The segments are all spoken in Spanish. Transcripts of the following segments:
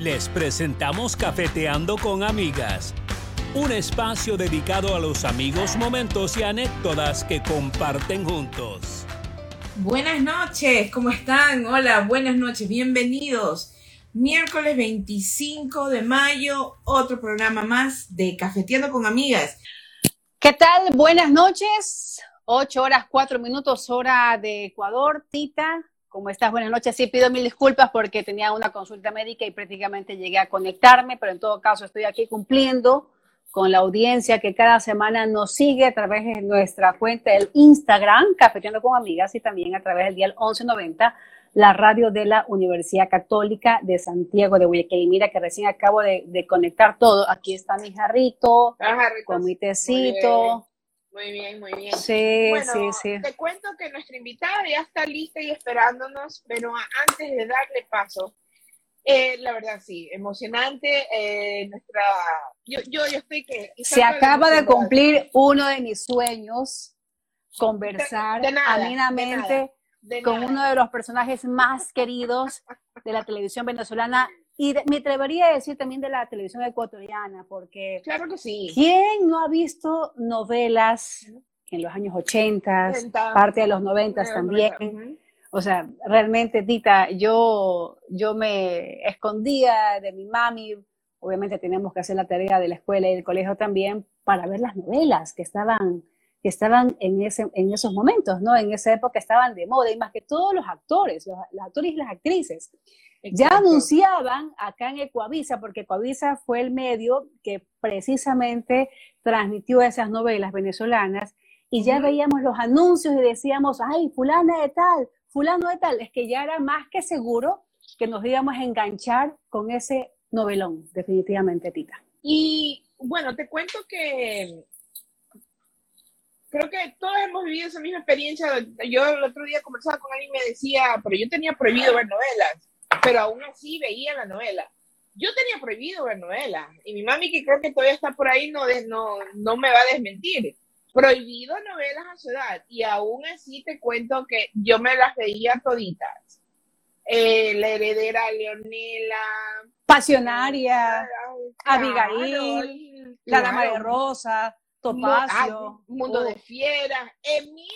Les presentamos Cafeteando con Amigas, un espacio dedicado a los amigos, momentos y anécdotas que comparten juntos. Buenas noches, ¿cómo están? Hola, buenas noches, bienvenidos. Miércoles 25 de mayo, otro programa más de Cafeteando con Amigas. ¿Qué tal? Buenas noches. 8 horas 4 minutos, hora de Ecuador. Tita, ¿cómo estás? Buenas noches. Sí, pido mil disculpas porque tenía una consulta médica y prácticamente llegué a conectarme, pero en todo caso estoy aquí cumpliendo con la audiencia que cada semana nos sigue a través de nuestra cuenta del Instagram, Cafeteando con Amigas, y también a través del día 1190 la radio de la Universidad Católica de Santiago de Guayaquil. Mira que recién acabo de, conectar todo. Aquí está mi jarrito, con mi tecito. Muy bien, muy bien. Sí, sí, sí. Te cuento que nuestra invitada ya está lista y esperándonos, pero antes de darle paso, eh, la verdad sí, emocionante. Eh, nuestra, yo, yo, yo estoy que... Se acaba de cumplir uno de mis sueños, conversar amenamente con uno de los personajes más queridos de la televisión venezolana y me atrevería a decir también de la televisión ecuatoriana, porque claro que sí. ¿quién no ha visto novelas en los años 80, parte de los 90 también? O sea, realmente, Tita, yo, yo me escondía de mi mami, obviamente teníamos que hacer la tarea de la escuela y del colegio también, para ver las novelas que estaban que estaban en, ese, en esos momentos, ¿no? En esa época estaban de moda y más que todos los actores, los, actores y las actrices. Ya anunciaban acá en Ecuavisa, porque Ecuavisa fue el medio que precisamente transmitió esas novelas venezolanas y ya veíamos los anuncios y decíamos, ay, fulana de tal, fulano de tal, es que ya era más que seguro que nos íbamos a enganchar con ese novelón, definitivamente, Tita. Y bueno, te cuento que creo que todos hemos vivido esa misma experiencia. Yo el otro día conversaba con alguien y me decía, pero yo tenía prohibido ver novelas, pero aún así veía la novela. Yo tenía prohibido ver novelas y mi mami, que creo que todavía está por ahí, no, no, no me va a desmentir. Prohibido novelas a su edad y aún así te cuento que yo me las veía toditas. Eh, la heredera Leonela. Pasionaria. Abigail. La dama de Rosa. Topacio. mundo de fieras.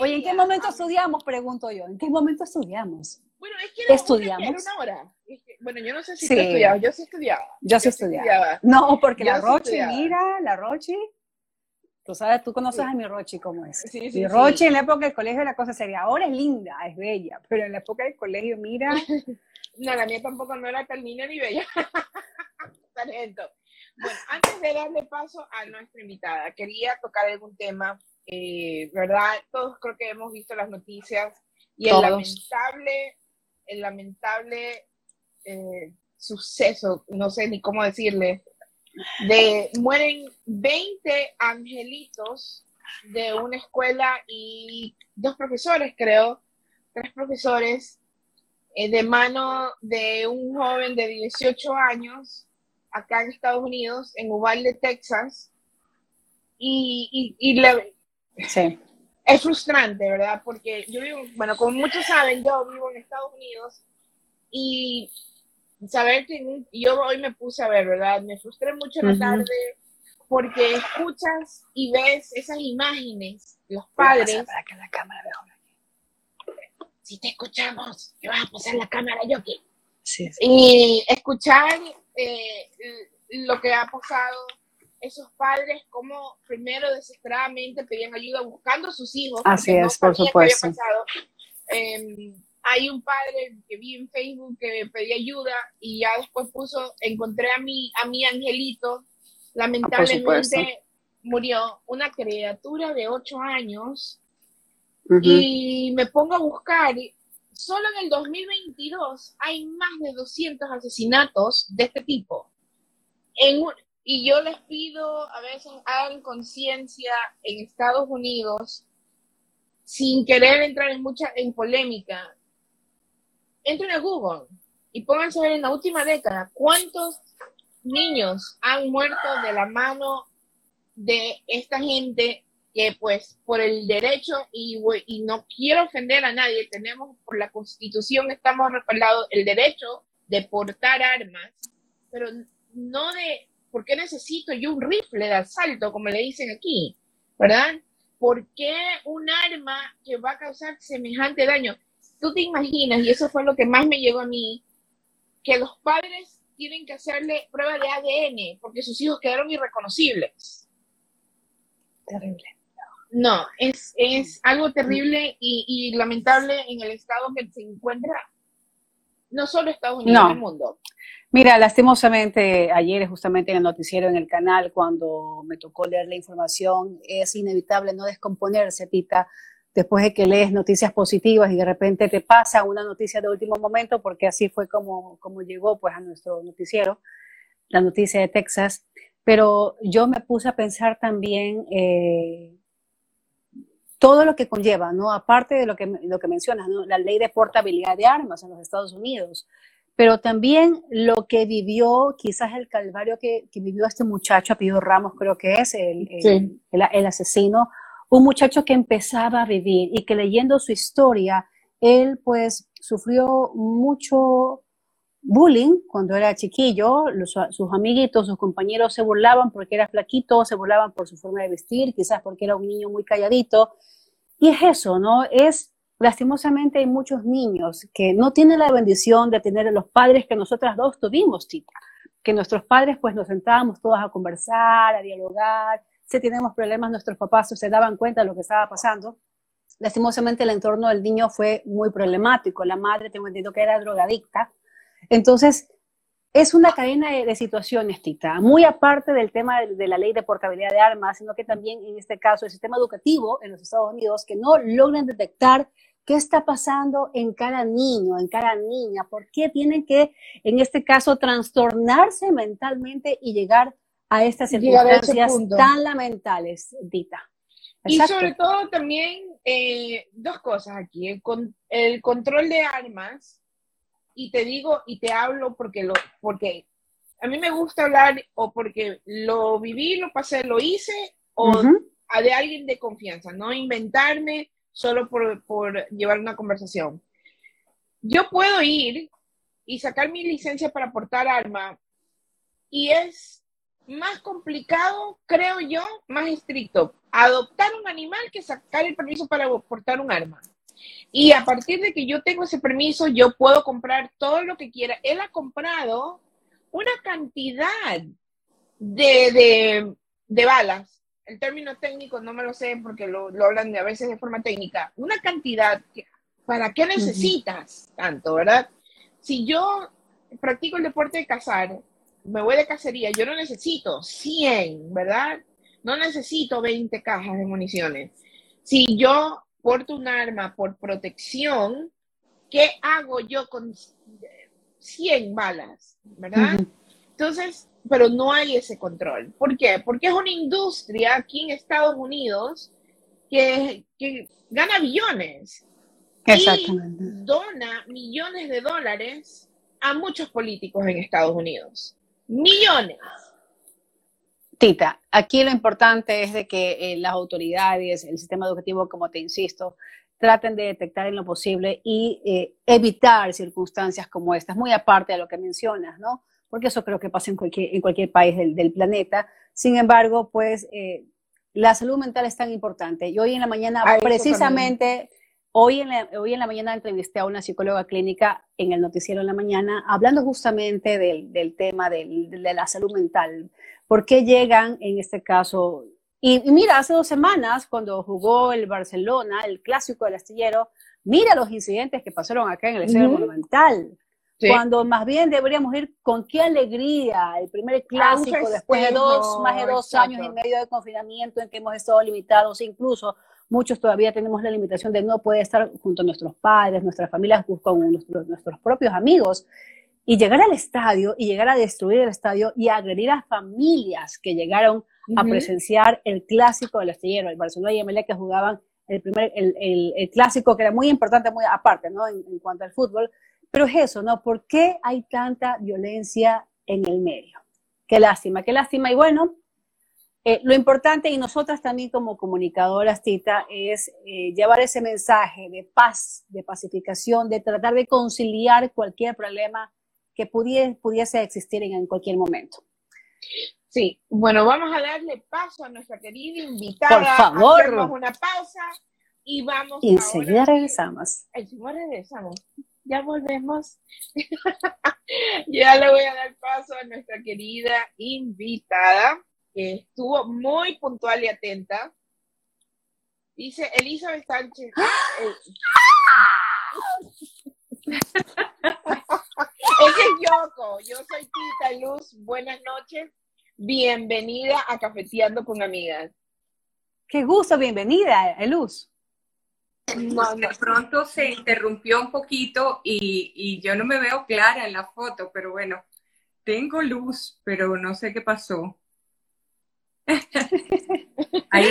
Oye, ¿en qué momento estudiamos? Pregunto yo. ¿En qué momento estudiamos? Bueno, es que estudiamos. Una, hora. bueno, yo no sé si sí. estudiaba. Yo sí estudiaba. Yo sí estudiaba. No, porque la Roche, mira, la Roche. Tú sabes, tú conoces a mi Rochi cómo es. Sí, mi Rochi en la época del colegio la cosa sería, ahora es linda, es bella, pero en la época del colegio, mira. no, la mía tampoco no era tan linda ni bella. Sargento. Bueno, antes de darle paso a nuestra invitada, quería tocar algún tema, eh, ¿verdad? Todos creo que hemos visto las noticias y el lamentable, el lamentable eh, suceso, no sé ni cómo decirle, de mueren 20 angelitos de una escuela y dos profesores, creo, tres profesores, eh, de mano de un joven de 18 años acá en Estados Unidos, en Uvalde, Texas, y, y, es frustrante, ¿verdad? Porque yo vivo, bueno, como muchos saben, yo vivo en Estados Unidos y saber que yo hoy me puse a ver, ¿verdad? Me frustré mucho en la tarde porque escuchas y ves esas imágenes, los padres. Para que la cámara Si te escuchamos, te vas a pasar la cámara yo aquí. Sí, sí. Y escuchar eh, lo que ha pasado, esos padres como primero desesperadamente pedían ayuda buscando a sus hijos. Así es, por supuesto. Em, hay un padre que vi en Facebook que pedía ayuda y ya después puso, encontré a mi, a mi angelito, lamentablemente murió una criatura de 8 años y me pongo a buscar solo en el 2022 hay más de 200 asesinatos de este tipo. Y yo les pido, a veces hagan conciencia en Estados Unidos, sin querer entrar en mucha en polémica, entren a Google y pónganse a ver en la última década cuántos niños han muerto de la mano de esta gente que pues por el derecho y, y, no quiero ofender a nadie, tenemos por la constitución, estamos respaldados el derecho de portar armas, pero no de por qué necesito yo un rifle de asalto, como le dicen aquí, ¿verdad? ¿Por qué un arma que va a causar semejante daño? Tú te imaginas, y eso fue lo que más me llegó a mí, que los padres tienen que hacerle prueba de ADN porque sus hijos quedaron irreconocibles. Terrible. No, es, es algo terrible y, lamentable en el estado que se encuentra no solo Estados Unidos, no. el mundo. Mira, lastimosamente, ayer justamente en el noticiero en el canal, cuando me tocó leer la información, es inevitable no descomponerse, Tita, después de que lees noticias positivas y de repente te pasa una noticia de último momento, porque así fue como, como llegó pues a nuestro noticiero, la noticia de Texas. Pero yo me puse a pensar también eh, todo lo que conlleva, ¿no? Aparte de lo que, lo que mencionas, la ley de portabilidad de armas en los Estados Unidos, pero también lo que vivió, quizás el calvario que, que vivió este muchacho, apellido Ramos creo que es, el, el, el, asesino, un muchacho que empezaba a vivir y que leyendo su historia, él pues sufrió mucho bullying cuando era chiquillo, sus amiguitos, sus compañeros se burlaban porque era flaquito, se burlaban por su forma de vestir, quizás porque era un niño muy calladito. Y es eso, ¿no? Es, lastimosamente hay muchos niños que no tienen la bendición de tener a los padres que nosotras dos tuvimos, chica. Que nuestros padres pues nos sentábamos todos a conversar, a dialogar. Si tenemos problemas, nuestros papás se daban cuenta de lo que estaba pasando. Lastimosamente el entorno del niño fue muy problemático. La madre, tengo entendido que era drogadicta entonces, es una cadena de, situaciones, Tita, muy aparte del tema de, la ley de portabilidad de armas, sino que también en este caso el sistema educativo en los Estados Unidos que no logran detectar qué está pasando en cada niño, en cada niña, por qué tienen que, en este caso, trastornarse mentalmente y llegar a estas circunstancias tan lamentables, Tita. Y sobre todo también eh, dos cosas aquí, el control de armas y te digo y te hablo porque lo porque a mí me gusta hablar o porque lo viví, lo pasé, lo hice o a de alguien de confianza, no inventarme solo por, por llevar una conversación. Yo puedo ir y sacar mi licencia para portar arma y es más complicado, creo yo, más estricto, adoptar un animal que sacar el permiso para portar un arma. Y a partir de que yo tengo ese permiso, yo puedo comprar todo lo que quiera. Él ha comprado una cantidad de, de, balas. El término técnico no me lo sé porque lo, lo hablan de, a veces de forma técnica. Una cantidad. ¿Para qué necesitas tanto, verdad? Si yo practico el deporte de cazar, me voy de cacería, yo no necesito 100, ¿verdad? No necesito 20 cajas de municiones. Si yo porto un arma por protección, ¿qué hago yo con 100 balas? ¿Verdad? Entonces, pero no hay ese control. ¿Por qué? Porque es una industria aquí en Estados Unidos que, gana billones. Exactamente. Y dona millones de dólares a muchos políticos en Estados Unidos. Millones. Tita, aquí lo importante es de que eh, las autoridades, el sistema educativo, como te insisto, traten de detectar en lo posible y eh, evitar circunstancias como estas, muy aparte de lo que mencionas, ¿no? Porque eso creo que pasa en cualquier, en cualquier país del, planeta. Sin embargo, pues eh, la salud mental es tan importante. Y hoy en la mañana, precisamente, hoy en, la, hoy en la mañana entrevisté a una psicóloga clínica en el noticiero en la mañana, hablando justamente del, del tema de la salud mental ¿Por qué llegan en este caso? Y, mira, hace dos semanas, cuando jugó el Barcelona, el clásico del astillero, mira los incidentes que pasaron acá en el Estadio Monumental. Cuando más bien deberíamos ir con qué alegría el primer clásico después de dos, más de dos años y medio de confinamiento en que hemos estado limitados, incluso muchos todavía tenemos la limitación de no poder estar junto a nuestros padres, nuestras familias, con nuestros, nuestros propios amigos y llegar al estadio y llegar a destruir el estadio y agredir a familias que llegaron a presenciar el clásico del astillero, el Barcelona y MLE que jugaban el primer, el, el, clásico que era muy importante, muy aparte, ¿no? En, cuanto al fútbol. Pero es eso, ¿no? ¿Por qué hay tanta violencia en el medio? Qué lástima, qué lástima. Y bueno, eh, lo importante y nosotras también como comunicadoras, Tita, es eh, llevar ese mensaje de paz, de pacificación, de tratar de conciliar cualquier problema que pudiese, pudiese existir en, cualquier momento. Sí, bueno, vamos a darle paso a nuestra querida invitada. Por favor. Hacemos una pausa y vamos y enseguida regresamos. Enseguida regresamos. Ya volvemos. ya le voy a dar paso a nuestra querida invitada, que estuvo muy puntual y atenta. Dice Elizabeth Sánchez. Ese es Yoko. Yo soy Tita Luz. Buenas noches. Bienvenida a Cafeteando con Amigas. Qué gusto, bienvenida, Luz. De pronto se interrumpió un poquito y, y, yo no me veo clara en la foto, pero bueno, tengo luz, pero no sé qué pasó. Ahí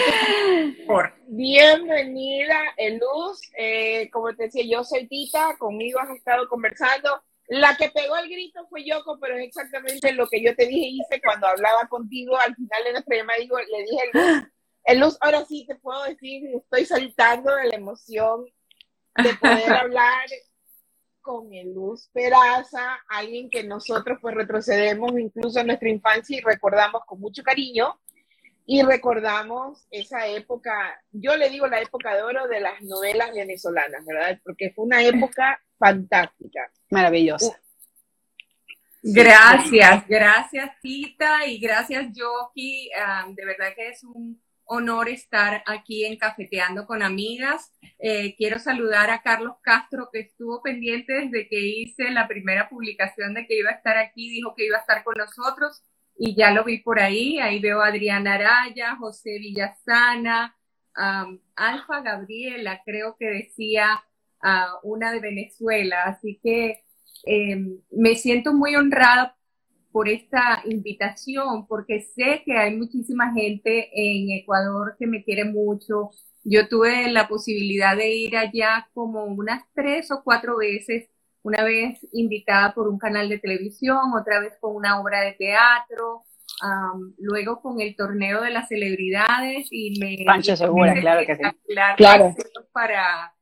por. Bienvenida, Luz. Eh, como te decía, yo soy Tita, conmigo has estado conversando. La que pegó el grito fue Yoko, pero es exactamente lo que yo te dije hice cuando hablaba contigo al final de nuestra llamada. Digo, le dije, Luz, Luz, ahora sí te puedo decir, estoy saltando de la emoción de poder hablar con el Luz Peraza, alguien que nosotros pues retrocedemos incluso en nuestra infancia y recordamos con mucho cariño y recordamos esa época, yo le digo la época de oro de las novelas venezolanas, ¿verdad? Porque fue una época fantástica. Maravillosa. Gracias, gracias Tita y gracias Yoki. de verdad que es un honor estar aquí en Cafeteando con Amigas. Eh, quiero saludar a Carlos Castro que estuvo pendiente desde que hice la primera publicación de que iba a estar aquí, dijo que iba a estar con nosotros y ya lo vi por ahí, ahí veo a Adriana Araya, José Villasana, Alfa Gabriela, creo que decía una de Venezuela, así que em, me siento muy honrada por esta invitación, porque sé que hay muchísima gente en Ecuador que me quiere mucho. Yo tuve la posibilidad de ir allá como unas tres o cuatro veces una vez invitada por un canal de televisión, otra vez con una obra de teatro, luego con el torneo de las celebridades y me... Pancho Segura, claro que sí. Claro. Para,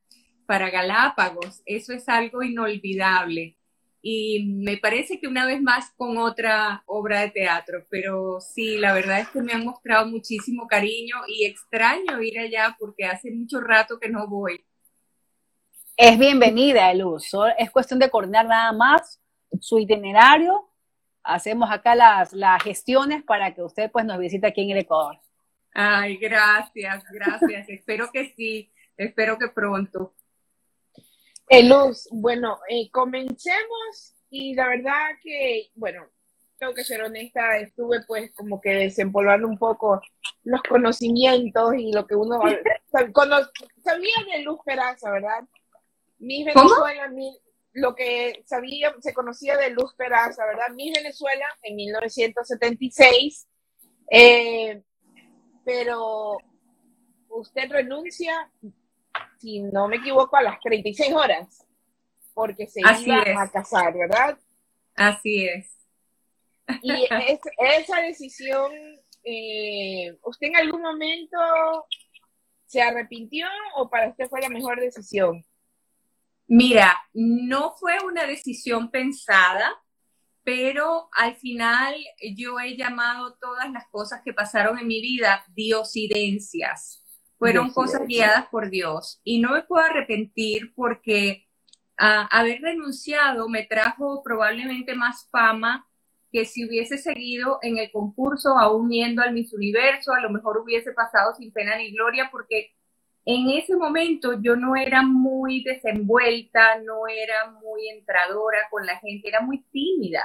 para Galápagos, eso es algo inolvidable. Y me parece que una vez más con otra obra de teatro, pero sí, la verdad es que me han mostrado muchísimo cariño y extraño ir allá porque hace mucho rato que no voy es bienvenida el uso. Es cuestión de coordinar nada más su itinerario. Hacemos acá las, las gestiones para que usted pues nos visite aquí en el Ecuador. Ay, gracias, gracias. espero que sí, espero que pronto. Luz, bueno, eh, comencemos y la verdad que, bueno, tengo que ser honesta, estuve pues como que desempolvando un poco los conocimientos y lo que uno sabía de Luz Peraza, ¿verdad? Miss Venezuela, lo que sabía, se conocía de Luz Peraza, ¿verdad? Miss Venezuela en 1976, eh, pero usted renuncia, si no me equivoco, a las 36 horas, porque se iba a casar, ¿verdad? Así es. Y esa decisión, eh, ¿usted en algún momento se arrepintió o para usted fue la mejor decisión? Mira, no fue una decisión pensada, pero al final yo he llamado todas las cosas que pasaron en mi vida diosidencias. Fueron cosas guiadas por Dios. Y no me puedo arrepentir porque haber renunciado me trajo probablemente más fama que si hubiese seguido en el concurso, aún yendo al Miss Universo, a lo mejor hubiese pasado sin pena ni gloria, porque en ese momento yo no era muy desenvuelta, no era muy entradora con la gente, era muy tímida.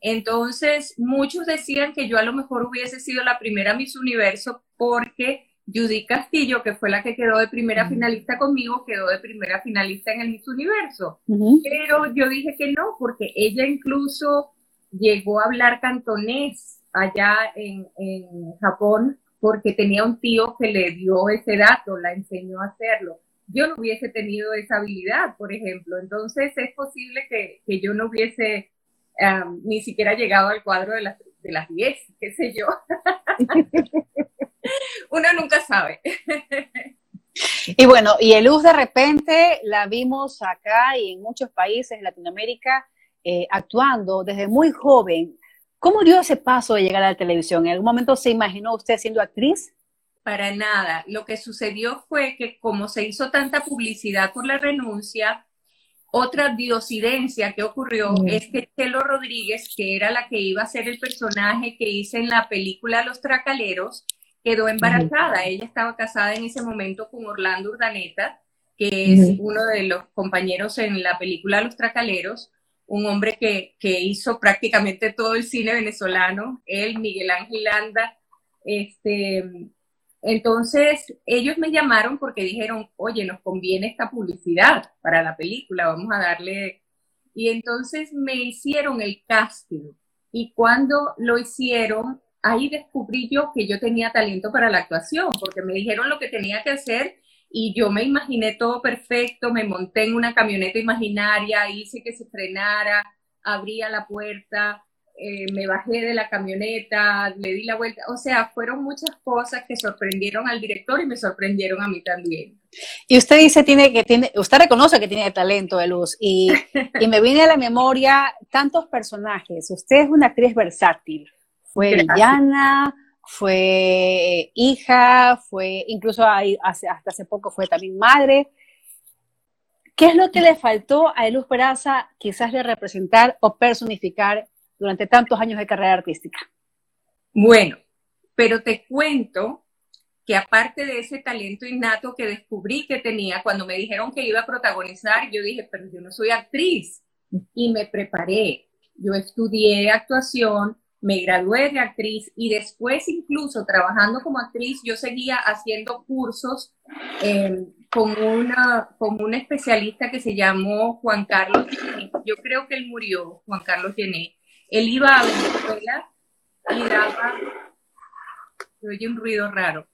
Entonces, muchos decían que yo a lo mejor hubiese sido la primera Miss Universo porque Judy Castillo, que fue la que quedó de primera finalista conmigo, quedó de primera finalista en el Miss Universo. Pero yo dije que no, porque ella incluso llegó a hablar cantonés allá en, en Japón porque tenía un tío que le dio ese dato, la enseñó a hacerlo. Yo no hubiese tenido esa habilidad, por ejemplo. Entonces es posible que, yo no hubiese ni siquiera llegado al cuadro de las, de las 10, qué sé yo. Uno nunca sabe. Y bueno, y el luz de repente la vimos acá y en muchos países de Latinoamérica eh, actuando desde muy joven. ¿Cómo dio ese paso de llegar a la televisión? ¿En algún momento se imaginó usted siendo actriz? Para nada. Lo que sucedió fue que como se hizo tanta publicidad por la renuncia, otra diosidencia que ocurrió mm. es que Chelo Rodríguez, que era la que iba a ser el personaje que hice en la película Los Tracaleros, quedó embarazada. Ella estaba casada en ese momento con Orlando Urdaneta, que es uno de los compañeros en la película Los Tracaleros, un hombre que, que, hizo prácticamente todo el cine venezolano, él, Miguel Ángel Landa. Este, entonces, ellos me llamaron porque dijeron, oye, nos conviene esta publicidad para la película, vamos a darle... Y entonces me hicieron el casting. Y cuando lo hicieron, ahí descubrí yo que yo tenía talento para la actuación, porque me dijeron lo que tenía que hacer y yo me imaginé todo perfecto, me monté en una camioneta imaginaria, hice que se frenara, abría la puerta, eh, me bajé de la camioneta, le di la vuelta, o sea, fueron muchas cosas que sorprendieron al director y me sorprendieron a mí también. Y usted dice tiene que tiene, usted reconoce que tiene talento de luz y, y me viene a la memoria tantos personajes. Usted es una actriz versátil. Fue villana, fue hija, fue incluso hasta hace poco fue también madre. ¿Qué es lo que le faltó a Luz Peraza quizás de representar o personificar durante tantos años de carrera artística? Bueno, pero te cuento que aparte de ese talento innato que descubrí que tenía, cuando me dijeron que iba a protagonizar, yo dije, pero yo no soy actriz. Y me preparé. Yo estudié actuación, me gradué de actriz y después incluso trabajando como actriz yo seguía haciendo cursos em, con, una, con un especialista que se llamó Juan Carlos Yo creo que él murió, Juan Carlos Gené. Él iba a Venezuela y daba, se oye un ruido raro.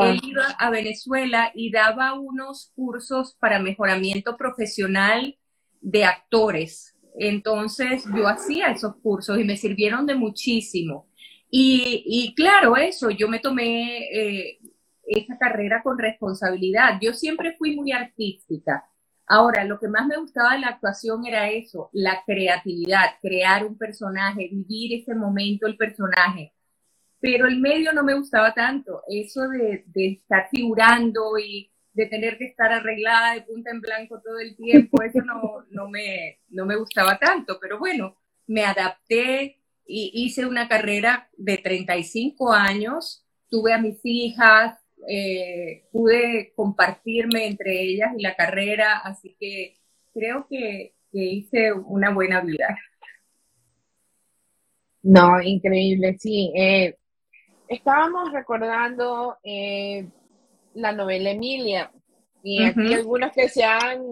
Él iba a Venezuela y daba unos cursos para mejoramiento profesional de actores entonces yo hacía esos cursos y me sirvieron de muchísimo. Y, claro, eso, yo me tomé eh, esa carrera con responsabilidad. Yo siempre fui muy artística. Ahora, lo que más me gustaba de la actuación era eso, la creatividad, crear un personaje, vivir ese momento, el personaje. Pero el medio no me gustaba tanto, eso de, de estar figurando y, de tener que estar arreglada de punta en blanco todo el tiempo, eso no, no, me, no me gustaba tanto, pero bueno, me adapté y hice una carrera de 35 años, tuve a mis hijas, eh, pude compartirme entre ellas y la carrera, así que creo que, hice una buena vida. No, increíble, sí. Eh, estábamos recordando eh, la novela Emilia. Y aquí algunos que se han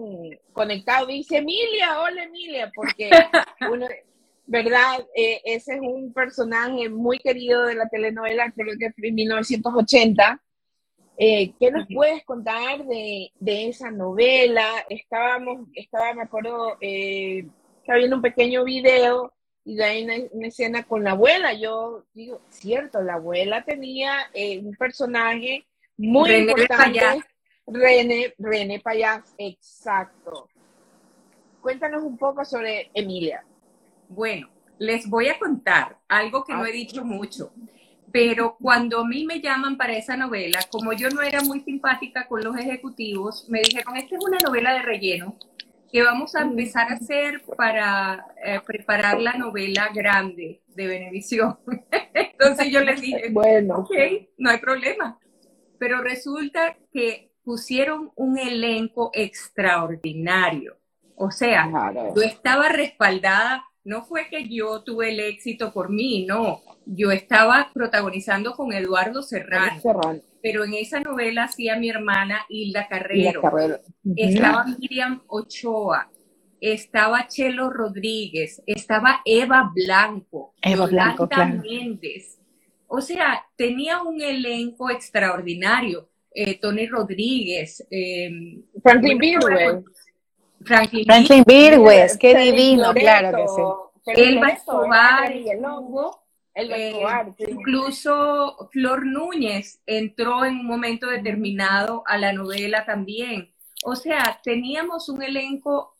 conectado dice Emilia, hola Emilia, porque uno, ¿verdad? Eh, ese es un personaje muy querido de la telenovela, creo que fue en 1980. Eh, ¿Qué nos puedes contar de, de, esa novela? Estábamos, estaba, me acuerdo, eh, estaba viendo un pequeño video y de ahí una, escena con la abuela. Yo digo, cierto, la abuela tenía eh, un personaje muy importante. René, René Payas, exacto. Cuéntanos un poco sobre Emilia. Bueno, les voy a contar algo que no he dicho mucho, pero cuando a mí me llaman para esa novela, como yo no era muy simpática con los ejecutivos, me dijeron, esta es una novela de relleno que vamos a empezar a hacer para eh, preparar la novela grande de Benevisión. Entonces yo les dije, bueno, ok, no hay problema pero resulta que pusieron un elenco extraordinario. O sea, yo estaba respaldada, no fue que yo tuve el éxito por mí, no, yo estaba protagonizando con Eduardo Serrano. Pero en esa novela hacía mi hermana Hilda Carrero. Estaba Miriam Ochoa, estaba Chelo Rodríguez, estaba Eva Blanco, Eva Blanco, Méndez, o sea, tenía un elenco extraordinario. Eh, Tony Rodríguez. Eh, Franklin Virgües. Franklin, Franklin Virgües, qué divino, claro que sí. Elba Escobar eh, incluso Flor Núñez entró en un momento determinado a la novela también. O sea, teníamos un elenco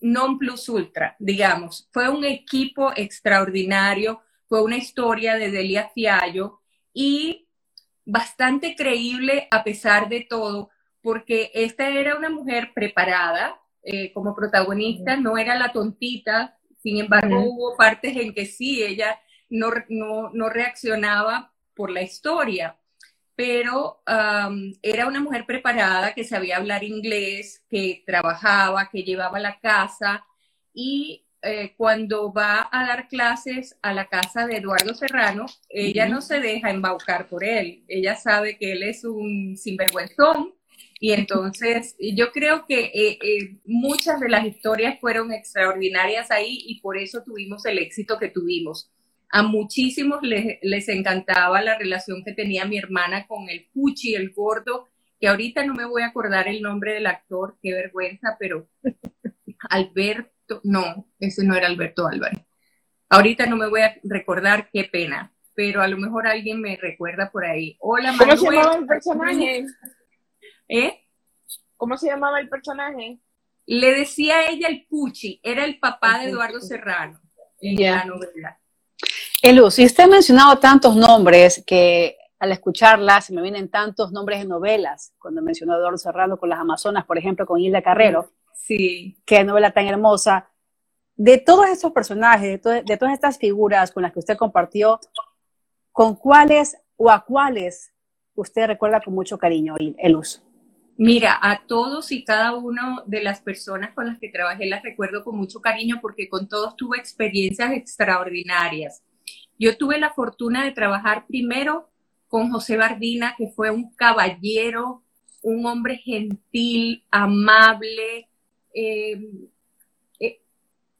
non plus ultra, digamos. Fue un equipo extraordinario, fue una historia de Delia Fiallo y bastante creíble a pesar de todo, porque esta era una mujer preparada eh, como protagonista, no era la tontita, sin embargo hubo partes en que sí, ella no, no, reaccionaba por la historia pero era una mujer preparada que sabía hablar inglés, que trabajaba, que llevaba la casa y eh, cuando va a dar clases a la casa de Eduardo Serrano, ella no se deja embaucar por él, ella sabe que él es un sinvergüenzón. Y entonces yo creo que eh, eh, muchas de las historias fueron extraordinarias ahí y por eso tuvimos el éxito que tuvimos. A muchísimos les, les encantaba la relación que tenía mi hermana con el Puchi, el gordo, que ahorita no me voy a acordar el nombre del actor, qué vergüenza, pero Alberto no, ese no era Alberto Álvarez. Ahorita no me voy a recordar, qué pena, pero a lo mejor alguien me recuerda por ahí. Hola, ¿Cómo se llamaba el personaje? ¿Eh? ¿Cómo se llamaba el personaje? Le decía a ella el Puchi, era el papá de Eduardo Serrano en la novela. Elus, y usted ha mencionado tantos nombres que al escucharla se me vienen tantos nombres de novelas, cuando mencionó a Eduardo Serrano con las Amazonas, por ejemplo, con Hilda Carrero. Sí. Qué novela tan hermosa. De todos estos personajes, de, todas estas figuras con las que usted compartió, ¿con cuáles o a cuáles usted recuerda con mucho cariño el uso? Mira, a todos y cada uno de las personas con las que trabajé las recuerdo con mucho cariño porque con todos tuve experiencias extraordinarias. Yo tuve la fortuna de trabajar primero con José Bardina, que fue un caballero, un hombre gentil, amable, eh, eh,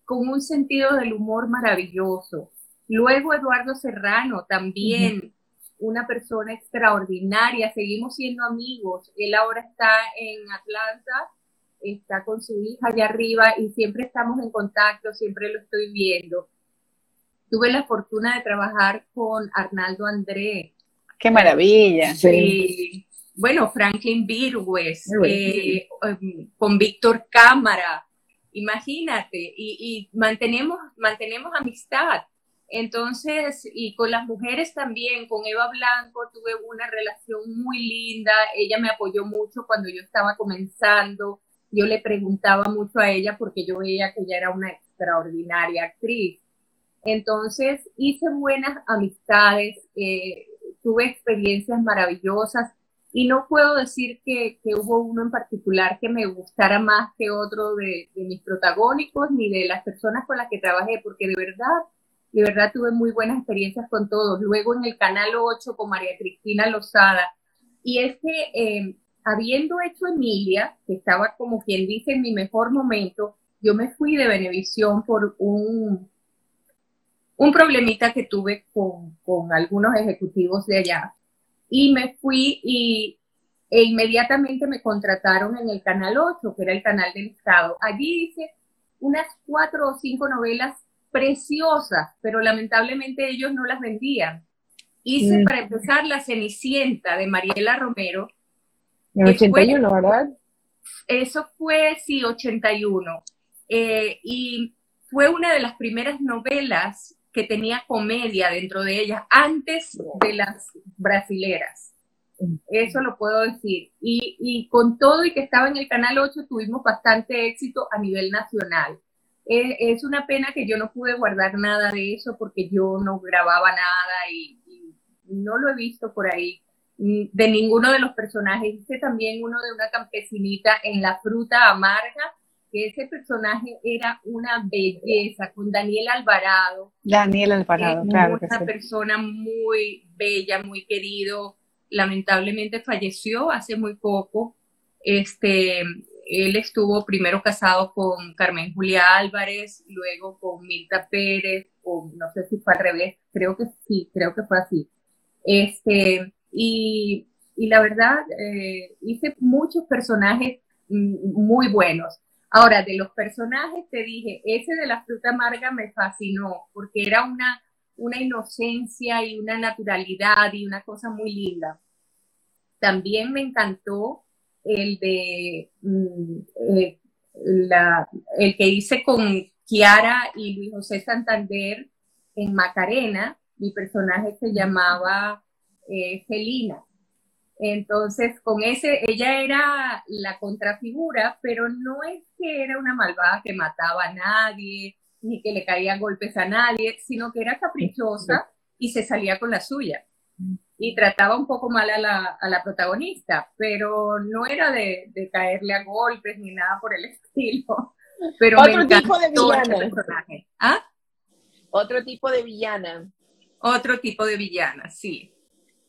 con un sentido del humor maravilloso. Luego Eduardo Serrano, también una persona extraordinaria, seguimos siendo amigos. Él ahora está en Atlanta, está con su hija allá arriba y siempre estamos en contacto, siempre lo estoy viendo. Tuve la fortuna de trabajar con Arnaldo André. ¡Qué maravilla! Sí bueno, Franklin Virgües, eh, um, con Víctor Cámara, imagínate, y, mantenemos, mantenemos amistad. Entonces, y con las mujeres también, con Eva Blanco tuve una relación muy linda, ella me apoyó mucho cuando yo estaba comenzando, yo le preguntaba mucho a ella porque yo veía que ella era una extraordinaria actriz. Entonces, hice buenas amistades, eh, tuve experiencias maravillosas y no puedo decir que, hubo uno en particular que me gustara más que otro de, mis protagónicos ni de las personas con las que trabajé, porque de verdad, de verdad tuve muy buenas experiencias con todos. Luego en el Canal 8 con María Cristina Lozada. Y es que eh, habiendo hecho Emilia, que estaba como quien dice en mi mejor momento, yo me fui de Benevisión por un, un problemita que tuve con, con algunos ejecutivos de allá y me fui y e inmediatamente me contrataron en el Canal 8, que era el canal del Estado. Allí hice unas cuatro o cinco novelas preciosas, pero lamentablemente ellos no las vendían. Hice mm. para empezar La Cenicienta de Mariela Romero. En 81, ¿verdad? Eso fue, sí, 81. Eh, y fue una de las primeras novelas que tenía comedia dentro de ellas antes de las brasileras. Eso lo puedo decir. Y, con todo y que estaba en el Canal 8 tuvimos bastante éxito a nivel nacional. Eh, es una pena que yo no pude guardar nada de eso porque yo no grababa nada y, y no lo he visto por ahí mm, de ninguno de los personajes. Hice también uno de una campesinita en La Fruta Amarga ese personaje era una belleza, con Daniel Alvarado. Daniel Alvarado, claro. Una persona muy bella, muy querido. Lamentablemente falleció hace muy poco. Este, él estuvo primero casado con Carmen Julia Álvarez, luego con Mirta Pérez, o no sé si fue al revés, creo que sí, creo que fue así. Este, y, y la verdad, eh, hice muchos personajes mm, muy buenos. Ahora, de los personajes, te dije, ese de la fruta amarga me fascinó, porque era una, una inocencia y una naturalidad y una cosa muy linda. También me encantó el de mm, eh, el que hice con Kiara y Luis José Santander en Macarena, mi personaje se llamaba eh, Felina. Entonces, con ese, ella era la contrafigura, pero no es que era una malvada que mataba a nadie, ni que le caía golpes a nadie, sino que era caprichosa y se salía con la suya. Y trataba un poco mal a la, a la protagonista, pero no era de, de, caerle a golpes ni nada por el estilo. Pero Otro tipo de villana. ¿Ah? Otro tipo de villana. Otro tipo de villana, sí.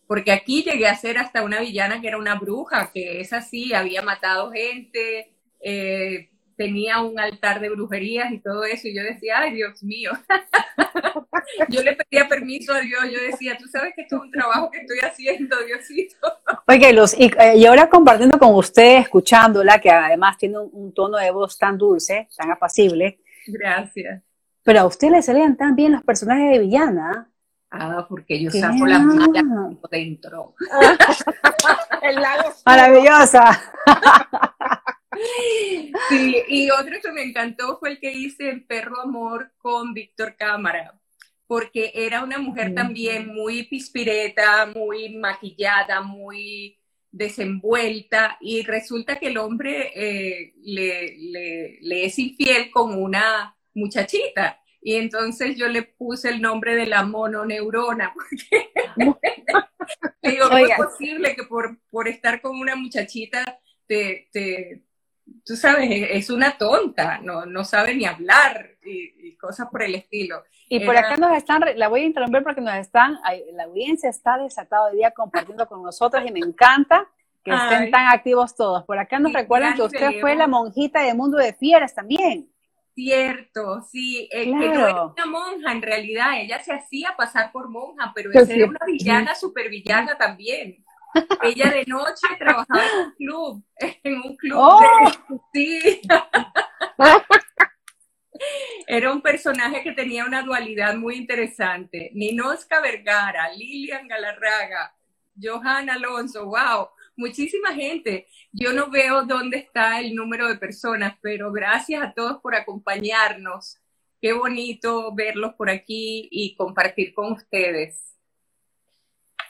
Porque aquí llegué a ser hasta una villana que era una bruja, que es así, había matado gente, eh, tenía un altar de brujerías y todo eso, y yo decía, ay Dios mío, yo le pedía permiso a Dios, yo decía, tú sabes que esto es un trabajo que estoy haciendo, Diosito. Oye, y, eh, y, ahora compartiendo con usted, escuchándola, que además tiene un, tono de voz tan dulce, tan apacible. Gracias. Pero a usted le salían tan bien los personajes de villana. Ah, porque yo saco la mala dentro. El lado Maravillosa. Sí, y otro que me encantó fue el que hice en Perro Amor con Víctor Cámara, porque era una mujer también muy pispireta, muy maquillada, muy desenvuelta, y resulta que el hombre eh, le, le, es infiel con una muchachita. Y entonces yo le puse el nombre de la mononeurona, porque digo, ¿cómo es posible que por, por estar con una muchachita te, te, tú sabes, es una tonta, no, no sabe ni hablar y, cosas por el estilo. Y por acá nos están, la voy a interrumpir porque nos están, la audiencia está desatada hoy día compartiendo con nosotros y me encanta que estén tan activos todos. Por acá nos recuerdan que usted fue la monjita de Mundo de Fieras también. Cierto, sí, eh, que no era una monja en realidad, ella se hacía pasar por monja, pero ella era una villana, super villana también. Ella de noche trabajaba en un club, en un club oh. Sí. Era un personaje que tenía una dualidad muy interesante. Ninoska Vergara, Lilian Galarraga, Johan Alonso, wow, muchísima gente. Yo no veo dónde está el número de personas, pero gracias a todos por acompañarnos. Qué bonito verlos por aquí y compartir con ustedes.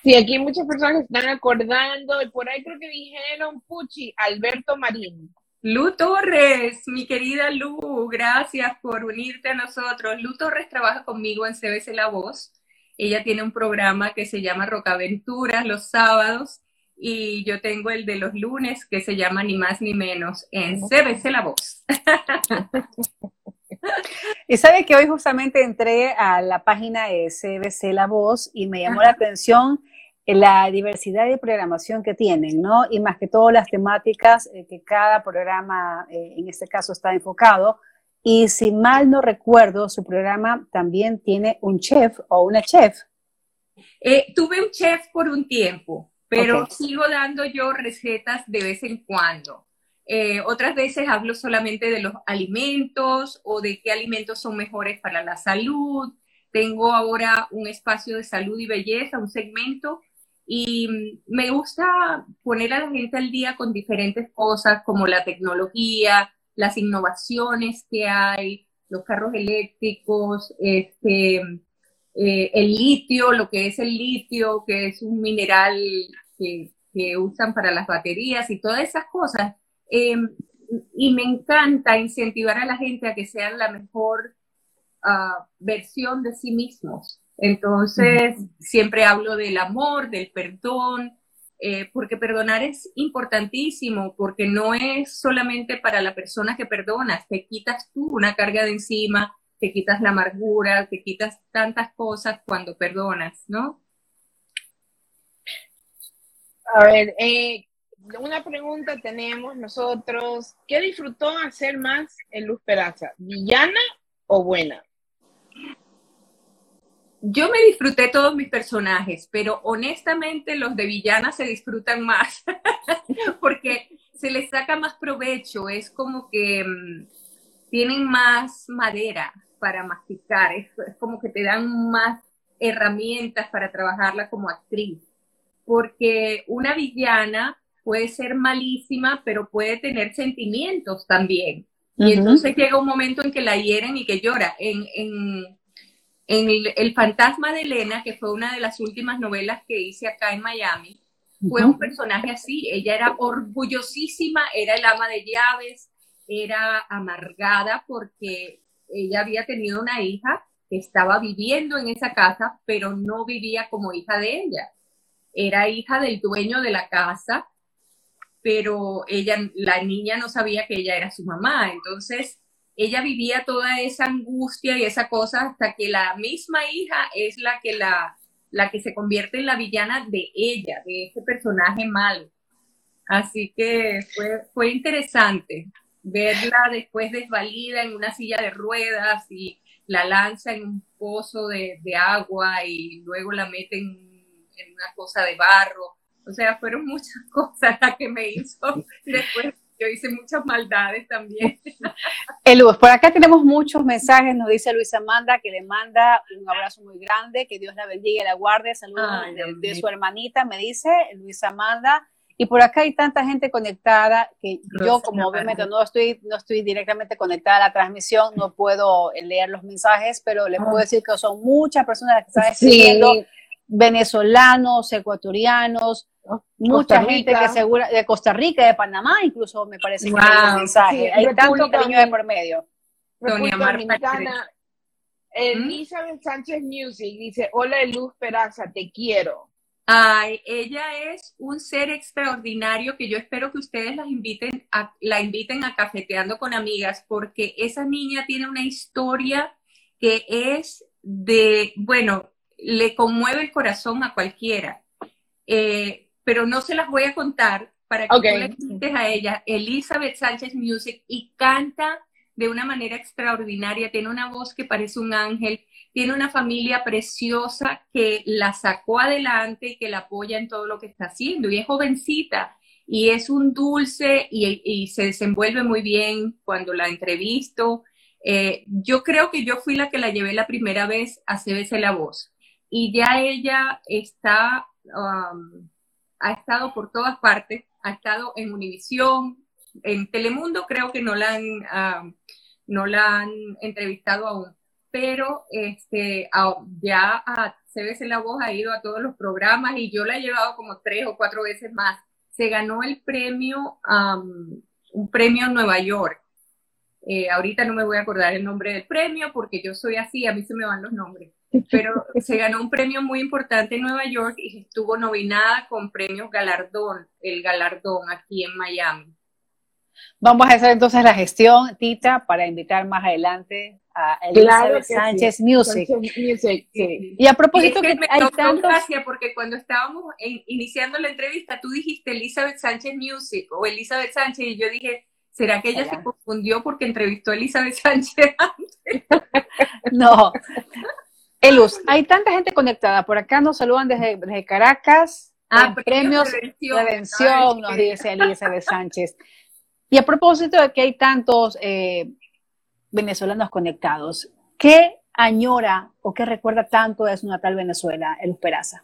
Sí, aquí muchas personas están acordando, y por ahí creo que dijeron Puchi, Alberto Marín. Lu Torres, mi querida Lu, gracias por unirte a nosotros. Lu Torres trabaja conmigo en CBC La Voz. Ella tiene un programa que se llama Rocaventuras los sábados y yo tengo el de los lunes que se llama Ni más ni menos en CBC La Voz. Y sabe que hoy justamente entré a la página de CBC La Voz y me llamó la atención la diversidad de programación que tienen, ¿no? Y más que todo las temáticas eh, que cada programa, eh, en este caso, está enfocado. Y si mal no recuerdo, su programa también tiene un chef o una chef. Eh, tuve un chef por un tiempo, pero sigo dando yo recetas de vez en cuando. otras veces hablo solamente de los alimentos o de qué alimentos son mejores para la salud. Tengo ahora un espacio de salud y belleza, un segmento y me gusta poner a la gente al día con diferentes cosas como la tecnología, las innovaciones que hay, los carros eléctricos, este, eh, el litio, lo que es el litio, que es un mineral que, usan para las baterías y todas esas cosas. Em, y me encanta incentivar a la gente a que sean la mejor ah, versión de sí mismos. Entonces, siempre hablo del amor, del perdón, eh, porque perdonar es importantísimo, porque no es solamente para la persona que perdonas, te quitas tú una carga de encima, te quitas la amargura, te quitas tantas cosas cuando perdonas, ¿no? A ver, eh, una pregunta tenemos nosotros. ¿Qué disfrutó hacer más en Luz Peraza? ¿Villana o buena? yo me disfruté todos mis personajes, pero honestamente los de villana se disfrutan más porque se les saca más provecho, es como que mm, tienen más madera para masticar, es, como que te dan más herramientas para trabajarla como actriz, porque una villana puede ser malísima, pero puede tener sentimientos también. Y entonces llega un momento en que la hieren y que llora. En, en, el, Fantasma de Elena, que fue una de las últimas novelas que hice acá en Miami, fue un personaje así. Ella era orgullosísima, era el ama de llaves, era amargada porque ella había tenido una hija que estaba viviendo en esa casa, pero no vivía como hija de ella. Era hija del dueño de la casa, pero ella, la niña no sabía que ella era su mamá. Entonces, ella vivía toda esa angustia y esa cosa hasta que la misma hija es la que la, la que se convierte en la villana de ella, de ese personaje malo. Así que fue, fue interesante verla después desvalida en una silla de ruedas y la lanza en un pozo de, agua y luego la mete en, una cosa de barro. O sea, fueron muchas cosas las que me hizo. Después yo hice muchas maldades también. Luz, por acá tenemos muchos mensajes, nos dice Luisa Amanda que le manda un abrazo muy grande, que Dios la bendiga y la guarde, saludos de, su hermanita, me dice Luisa Amanda. Y por acá hay tanta gente conectada que yo, como obviamente no estoy, no estoy directamente conectada a la transmisión, no puedo leer los mensajes, pero les puedo decir que son muchas personas que están escribiendo, venezolanos, ecuatorianos, mucha gente que segura, de Costa Rica, de Panamá, incluso me parece que hay mensajes. hay tanto cariño de por medio. Doña Dominicana, Elizabeth Sánchez Music dice, hola Luz Peraza, te quiero. Ay, ella es un ser extraordinario que yo espero que ustedes la inviten a, la inviten a cafeteando con amigas porque esa niña tiene una historia que es de, bueno, le conmueve el corazón a cualquiera. Eh, pero no se las voy a contar para que tú le invites a ella, Elizabeth Sánchez Music, y canta de una manera extraordinaria, tiene una voz que parece un ángel tiene una familia preciosa que la sacó adelante y que la apoya en todo lo que está haciendo. Y es jovencita y es un dulce y, se desenvuelve muy bien cuando la entrevisto. Eh, yo creo que yo fui la que la llevé la primera vez a CBC La Voz. Y ya ella está, um, ha estado por todas partes, ha estado en Univisión, en Telemundo creo que no la han, um, no la han entrevistado aún, pero este, ya a CBC La Voz ha ido a todos los programas y yo la he llevado como tres o cuatro veces más. Se ganó el premio, un premio en Nueva York. Eh, ahorita no me voy a acordar el nombre del premio porque yo soy así, a mí se me van los nombres. Pero se ganó un premio muy importante en Nueva York y estuvo nominada con premios galardón, el galardón aquí en Miami. Vamos a hacer entonces la gestión, Tita, para invitar más adelante a Elizabeth Sánchez Music. Y a propósito que, me hay tantos... gracia porque cuando estábamos iniciando la entrevista, tú dijiste Elizabeth Sánchez Music o Elizabeth Sánchez y yo dije, ¿será que ella se confundió porque entrevistó a Elizabeth Sánchez antes? no. Elus, hay tanta gente conectada. Por acá nos saludan desde, Caracas. Ah, premios Prevención, nos dice Elizabeth Sánchez. Y a propósito de que hay tantos eh, venezolanos conectados, ¿qué añora o qué recuerda tanto de su natal Venezuela, el Peraza?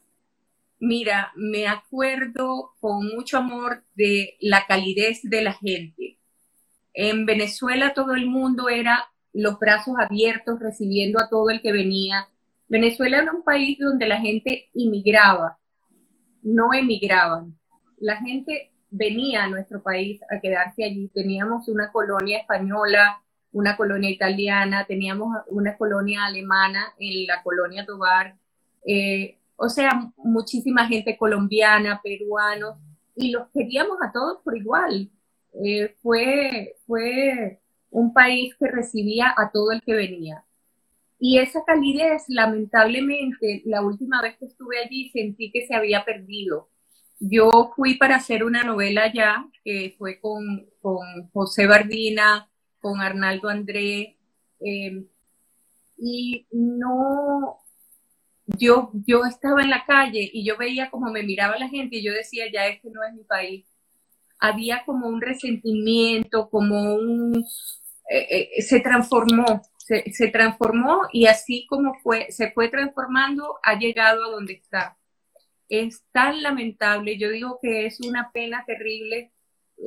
Mira, me acuerdo con mucho amor de la calidez de la gente. En Venezuela todo el mundo era los brazos abiertos recibiendo a todo el que venía. Venezuela era un país donde la gente inmigraba, no emigraban. La gente venía a nuestro país a quedarse allí. Teníamos una colonia española, una colonia italiana, teníamos una colonia alemana en la colonia Tobar, eh, o sea, muchísima gente colombiana, peruanos, y los queríamos a todos por igual. Eh, fue, fue un país que recibía a todo el que venía. Y esa calidez, lamentablemente, la última vez que estuve allí sentí que se había perdido. Yo fui para hacer una novela ya, que fue con, José Bardina, con Arnaldo André, em, y no, yo, yo estaba en la calle y yo veía como me miraba la gente y yo decía, ya este no es mi país. Había como un resentimiento, como un... Eh, eh, se transformó, se, se, transformó y así como fue, se fue transformando, ha llegado a donde está es tan lamentable, yo digo que es una pena terrible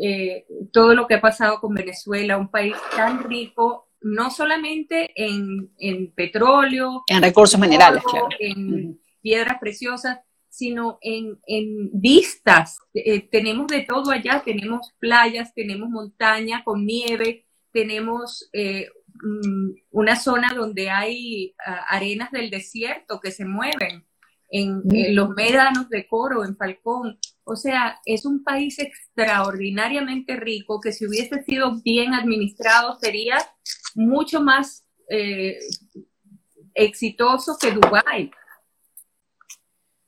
eh, todo lo que ha pasado con Venezuela, un país tan rico, no solamente en, petróleo, en recursos minerales, en piedras preciosas, sino en, vistas. Eh, tenemos de todo allá, tenemos playas, tenemos montaña con nieve, tenemos eh, mm, una zona donde hay ah, arenas del desierto que se mueven, en, los médanos de Coro, en Falcón. O sea, es un país extraordinariamente rico que si hubiese sido bien administrado sería mucho más eh, exitoso que Dubái.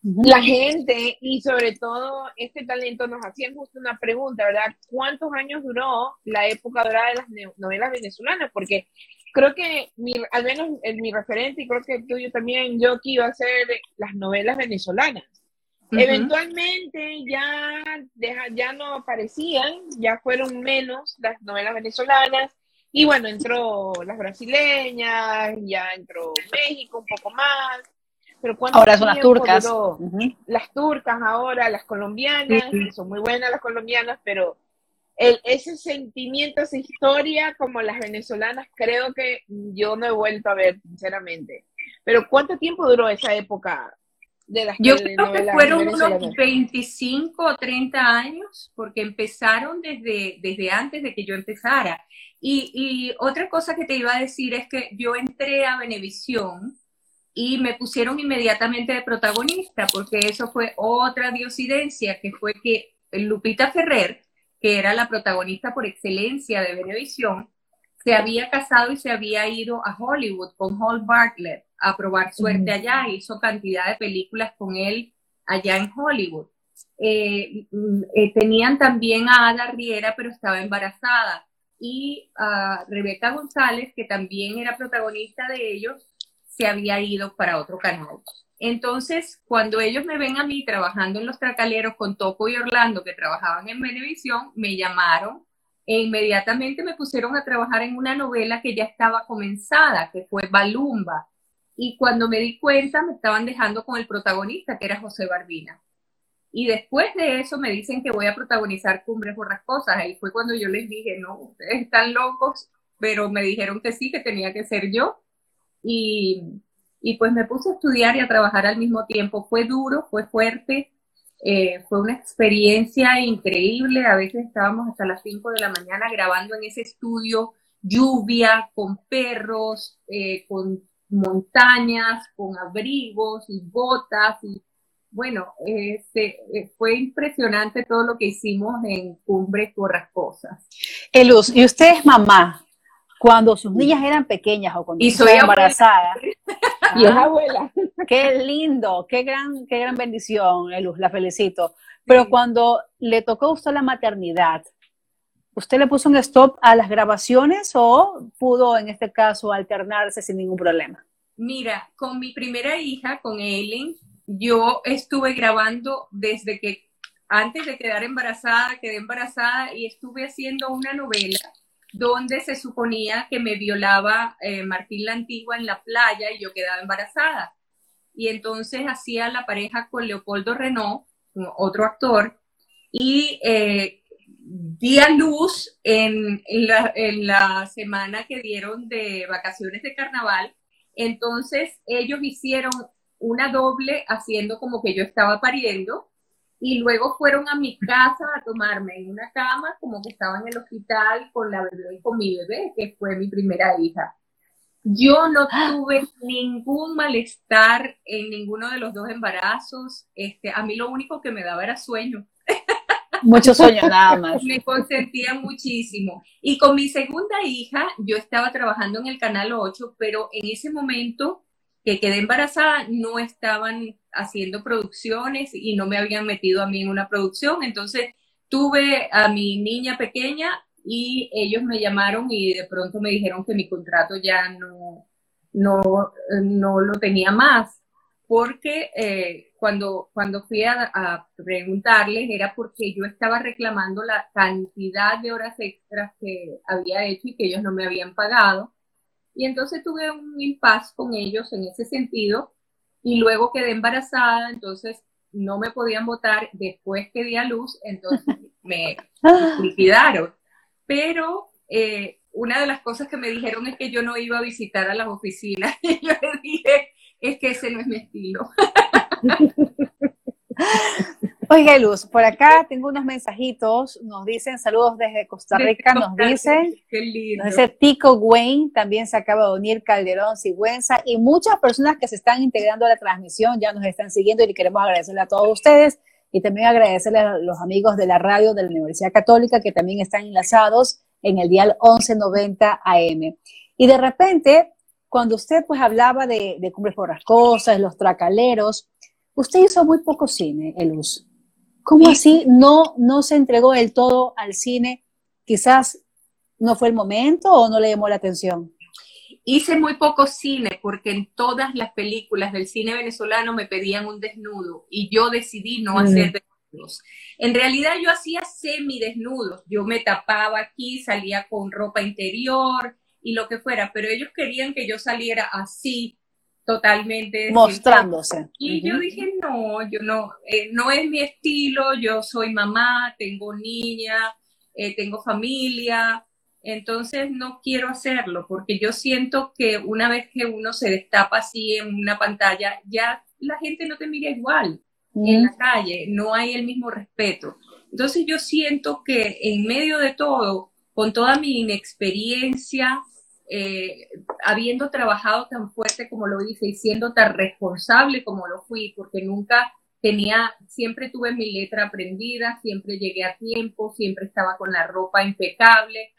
La gente y sobre todo este talento nos hacían justo una pregunta, ¿verdad? ¿Cuántos años duró la época dorada de las novelas venezolanas? Porque creo que mi, al menos en mi referente, y creo que tuyo también, yo que iba a hacer las novelas venezolanas. Eventualmente ya, ya no aparecían, ya fueron menos las novelas venezolanas, y bueno, entró las brasileñas, ya entró México un poco más, pero ahora son las turcas. Las turcas ahora, las colombianas, son muy buenas las colombianas, pero el, ese sentimiento, esa historia, como las venezolanas, creo que yo no he vuelto a ver, sinceramente. Pero ¿cuánto tiempo duró esa época de las Yo creo que fueron unos 25 o 30 años, porque empezaron desde, desde antes de que yo empezara. Y, y otra cosa que te iba a decir es que yo entré a Venevisión y me pusieron inmediatamente de protagonista, porque eso fue otra diosidencia, que fue que Lupita Ferrer, que era la protagonista por excelencia de Venevisión, se había casado y se había ido a Hollywood con Hall Bartlett a probar suerte allá, hizo cantidad de películas con él allá en Hollywood. Eh, mm, eh, tenían también a Ada Riera, pero estaba embarazada, y a Rebeca González, que también era protagonista de ellos, se había ido para otro canal. Entonces, cuando ellos me ven a mí trabajando en los tracaleros con Toco y Orlando, que trabajaban en Venevisión, me llamaron e inmediatamente me pusieron a trabajar en una novela que ya estaba comenzada, que fue Balumba. Y cuando me di cuenta, me estaban dejando con el protagonista, que era José Barbina. Y después de eso me dicen que voy a protagonizar Cumbres Borrascosas. Ahí fue cuando yo les dije, no, ustedes están locos, pero me dijeron que sí, que tenía que ser yo. Y y pues me puse a estudiar y a trabajar al mismo tiempo. Fue duro, fue fuerte, eh, fue una experiencia increíble. A veces estábamos hasta las 5 de la mañana grabando en ese estudio, lluvia, con perros, eh, con montañas, con abrigos y botas. Y bueno, este, eh, fue impresionante todo lo que hicimos en Cumbres Borrascosas. Eluz, ¿y usted es mamá? Cuando sus niñas eran pequeñas o cuando estaba embarazada. y es abuela. Qué lindo, qué gran, qué gran bendición, Elus, la felicito. Pero cuando le tocó a usted la maternidad, ¿usted le puso un stop a las grabaciones o pudo en este caso alternarse sin ningún problema? Mira, con mi primera hija, con Eileen, yo estuve grabando desde que antes de quedar embarazada, quedé embarazada y estuve haciendo una novela donde se suponía que me violaba eh, Martín la Antigua en la playa y yo quedaba embarazada. Y entonces hacía la pareja con Leopoldo Renault, otro actor, y eh, di a luz en, la, en la semana que dieron de vacaciones de carnaval. Entonces ellos hicieron una doble haciendo como que yo estaba pariendo y luego fueron a mi casa a tomarme en una cama como que estaba en el hospital con la bebé con mi bebé, que fue mi primera hija. Yo no tuve ningún malestar en ninguno de los dos embarazos. Este, a mí lo único que me daba era sueño. Mucho sueño nada más. Me consentía muchísimo. Y con mi segunda hija, yo estaba trabajando en el Canal 8, pero en ese momento que quedé embarazada, no estaban haciendo producciones y no me habían metido a mí en una producción. Entonces tuve a mi niña pequeña y ellos me llamaron y de pronto me dijeron que mi contrato ya no, no, no lo tenía más. Porque eh, cuando, cuando fui a, a preguntarles era porque yo estaba reclamando la cantidad de horas extras que había hecho y que ellos no me habían pagado y entonces tuve un impasse con ellos en ese sentido y luego quedé embarazada, entonces no me podían votar después que di a luz, entonces me liquidaron. Pero eh, una de las cosas que me dijeron es que yo no iba a visitar a las oficinas. Y yo le dije, es que ese no es mi estilo. Oiga, Luz, por acá tengo unos mensajitos, nos dicen saludos desde Costa Rica, nos dicen, nos dice Tico Wayne, también se acaba de unir Calderón Sigüenza y muchas personas que se están integrando a la transmisión ya nos están siguiendo y queremos agradecerle a todos ustedes y también agradecerle a los amigos de la radio de la Universidad Católica que también están enlazados en el dial 1190 AM. Y de repente, cuando usted pues hablaba de, de Cumbres por las Cosas, los tracaleros, usted hizo muy poco cine, Elus. ¿Cómo así no, no se entregó del todo al cine? Quizás no fue el momento o no le llamó la atención. Hice muy poco cine porque en todas las películas del cine venezolano me pedían un desnudo y yo decidí no hacer desnudos. En realidad yo hacía semi-desnudos, yo me tapaba aquí, salía con ropa interior y lo que fuera, pero ellos querían que yo saliera así, totalmente mostrándose. Y yo dije, no, yo no, eh, no es mi estilo, yo soy mamá, tengo niña, eh, tengo familia, entonces no quiero hacerlo porque yo siento que una vez que uno se destapa así en una pantalla, ya la gente no te mira igual en la calle, no hay el mismo respeto. Entonces yo siento que en medio de todo, con toda mi inexperiencia, eh, habiendo trabajado tan fuerte como lo hice y siendo tan responsable como lo fui, porque nunca tenía, siempre tuve mi letra aprendida, siempre llegué a tiempo, siempre estaba con la ropa impecable.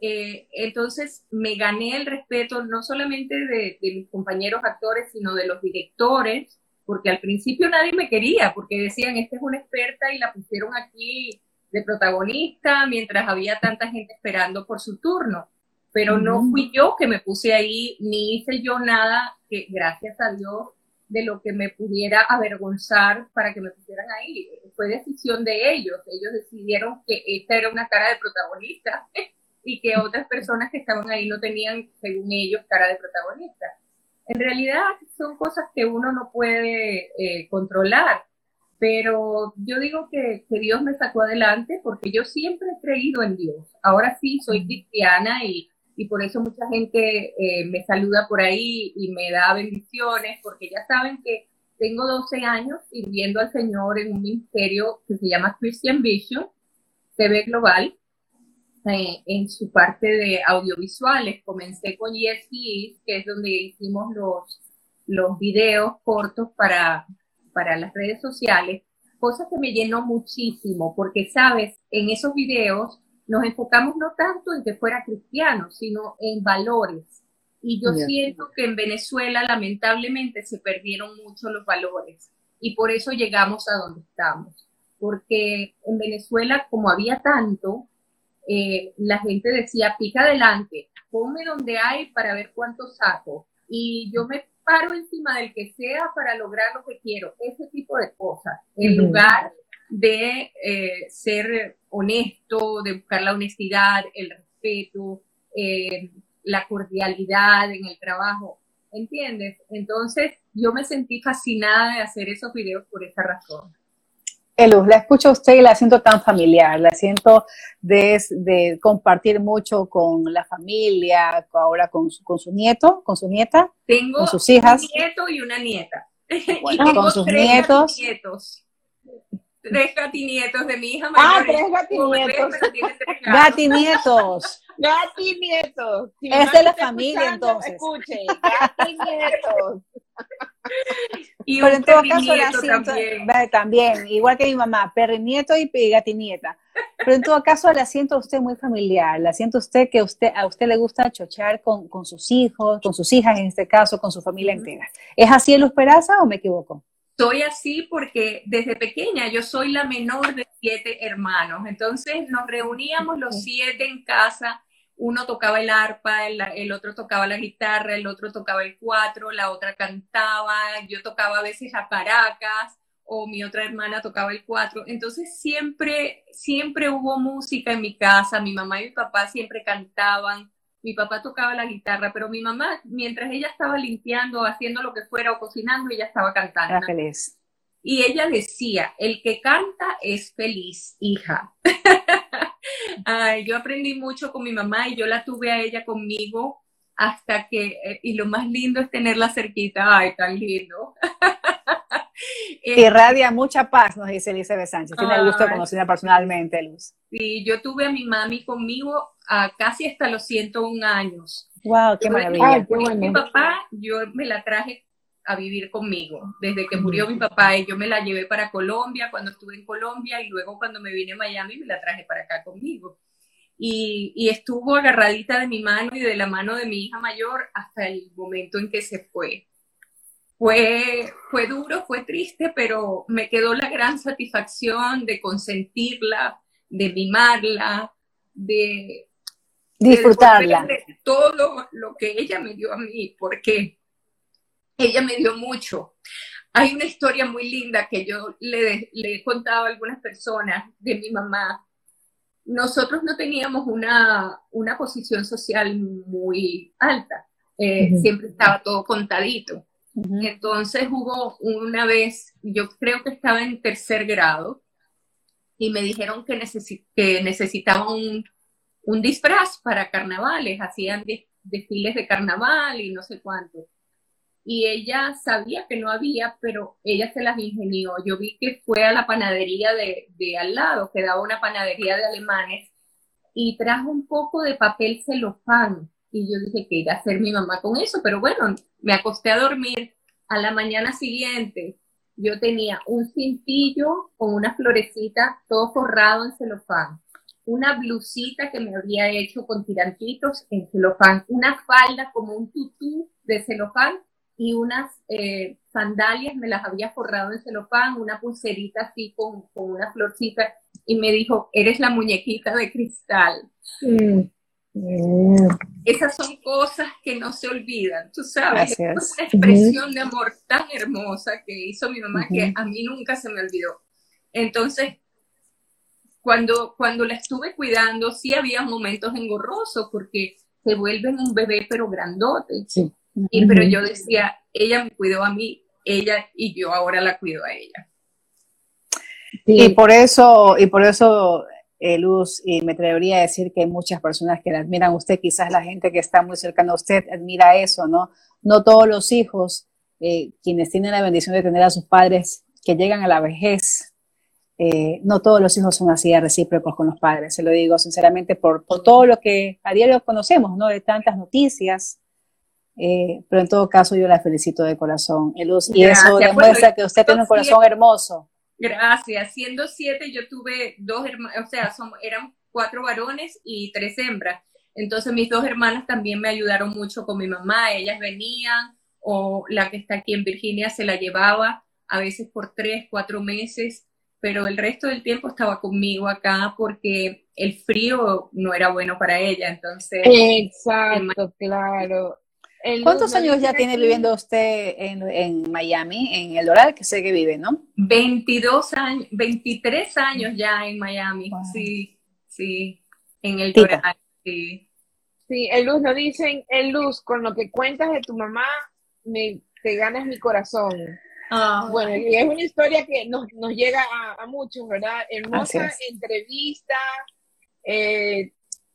Eh, entonces me gané el respeto no solamente de, de, mis compañeros actores, sino de los directores, porque al principio nadie me quería, porque decían, esta es una experta y la pusieron aquí de protagonista mientras había tanta gente esperando por su turno pero no fui yo que me puse ahí, ni hice yo nada que, gracias a Dios, de lo que me pudiera avergonzar para que me pusieran ahí. Fue decisión de ellos. Ellos decidieron que esta era una cara de protagonista y que otras personas que estaban ahí no tenían, según ellos, cara de protagonista. En realidad son cosas que uno no puede eh, controlar, pero yo digo que, que Dios me sacó adelante porque yo siempre he creído en Dios. Ahora sí soy cristiana y y por eso mucha gente eh, me saluda por ahí y me da bendiciones, porque ya saben que tengo 12 años sirviendo al Señor en un ministerio que se llama Christian Vision, TV Global, eh, en su parte de audiovisuales. Comencé con ESPs, que es donde hicimos los, los videos cortos para, para las redes sociales, cosa que me llenó muchísimo, porque, sabes, en esos videos nos enfocamos no tanto en que fuera cristiano, sino en valores. Y yo siento que en Venezuela lamentablemente se perdieron mucho los valores y por eso llegamos a donde estamos. Porque en Venezuela, como había tanto, eh, la gente decía, pica adelante, ponme donde hay para ver cuánto saco. Y yo me paro encima del que sea para lograr lo que quiero. Ese tipo de cosas. En lugar de eh, ser honesto, de buscar la honestidad, el respeto, eh, la cordialidad en el trabajo, ¿entiendes? Entonces yo me sentí fascinada de hacer esos videos por esa razón. Elus, la escucho a usted y la siento tan familiar, la siento de, de compartir mucho con la familia, ahora con su, con su nieto, con su nieta, tengo con sus hijas. un nieto y una nieta. Bueno, y tengo con sus nietos. nietos tres gatinietos de mi hija mayor. Ah, tres gatinietos. Gatinietos. Gatinietos. Si es de la familia entonces. Escuche, gatinietos. y Pero un en todo caso la siento, también. también, igual que mi mamá, perrinieto y gatinieta. Pero en todo caso la siento a usted muy familiar, la siento a usted que usted, a usted le gusta chochear con, con sus hijos, con sus hijas en este caso, con su familia entera. ¿Es así en Luz Peraza o me equivoco? Soy así porque desde pequeña yo soy la menor de siete hermanos. Entonces nos reuníamos los siete en casa. Uno tocaba el arpa, el, otro tocaba la guitarra, el otro tocaba el cuatro, la otra cantaba, yo tocaba a veces a paracas o mi otra hermana tocaba el cuatro. Entonces siempre, siempre hubo música en mi casa. Mi mamá y mi papá siempre cantaban mi papá tocaba la guitarra, pero mi mamá, mientras ella estaba limpiando, haciendo lo que fuera o cocinando, ella estaba cantando. Era feliz. Y ella decía, el que canta es feliz, hija. yo aprendí mucho con mi mamá y yo la tuve a ella conmigo hasta que, eh, y lo más lindo es tenerla cerquita, ay, tan lindo. Irradia mucha paz, nos dice Elizabeth Sánchez. Tiene el gusto de conocerla personalmente, Luz. Sí, yo tuve a mi mami conmigo a casi hasta los 101 años. ¡Wow! ¡Qué maravilla! Mi papá, yo me la traje a vivir conmigo. Desde que murió mi papá, y yo me la llevé para Colombia cuando estuve en Colombia y luego cuando me vine a Miami me la traje para acá conmigo. Y, y, estuvo agarradita de mi mano y de la mano de mi hija mayor hasta el momento en que se fue. Fue, fue duro, fue triste, pero me quedó la gran satisfacción de consentirla, de mimarla, de disfrutarla. De, todo lo que ella me dio a mí, porque ella me dio mucho. Hay una historia muy linda que yo le, le he contado a algunas personas de mi mamá. Nosotros no teníamos una, una posición social muy alta, eh, siempre estaba todo contadito. Entonces hubo una vez, yo creo que estaba en tercer grado, y me dijeron que, que necesitaban un, un, disfraz para carnavales, hacían desfiles de carnaval y no sé cuánto y ella sabía que no había, pero ella se las ingenió. Yo vi que fue a la panadería de, de al lado, que daba una panadería de alemanes, y trajo un poco de papel celofán. Y yo dije, ¿qué iba a hacer mi mamá con eso? Pero bueno, me acosté a dormir. A la mañana siguiente, yo tenía un cintillo con una florecita, todo forrado en celofán. Una blusita que me había hecho con tirantitos en celofán. Una falda como un tutú de celofán y unas eh, sandalias, me las había forrado en celofán, una pulserita así con, con, una florcita, y me dijo, eres la muñequita de cristal. Mm. Esas son cosas que no se olvidan, tú sabes, es una expresión de amor tan hermosa que hizo mi mamá que a mí nunca se me olvidó. Entonces, cuando, cuando la estuve cuidando, sí había momentos engorrosos porque se vuelven un bebé pero grandote. Sí. Y, pero yo decía, ella me cuidó a mí, ella y yo ahora la cuido a ella. Y por eso, y por eso, eh, Luz, y me atrevería a decir que hay muchas personas que la admiran a usted, quizás la gente que está muy cercana a usted admira eso, ¿no? No todos los hijos, eh, quienes tienen la bendición de tener a sus padres que llegan a la vejez, eh, no todos los hijos son así de recíprocos con los padres, se lo digo sinceramente por, por todo lo que a diario conocemos, ¿no? De tantas noticias, eh, pero en todo caso yo la felicito de corazón, Luz, y eso demuestra que usted tiene un corazón hermoso. Gracias. Siendo siete, yo tuve dos hermanos, o sea, eran cuatro varones y tres hembras. Entonces mis dos hermanas también me ayudaron mucho con mi mamá, ellas venían, o la que está aquí en Virginia se la llevaba a veces por tres, cuatro meses, pero el resto del tiempo estaba conmigo acá porque el frío no era bueno para ella, entonces... Exacto, claro. ¿Cuántos años ya tiene viviendo usted en, Miami, en El Doral, que sé que vive, no? 22 años, 23 años ya en Miami, sí, sí, en El Doral, sí. Sí, el Luz nos dicen, el Luz, con lo que cuentas de tu mamá, me, te ganas mi corazón. Ah. Bueno, y es una historia que nos, llega a, muchos, ¿verdad? Hermosa entrevista. Eh,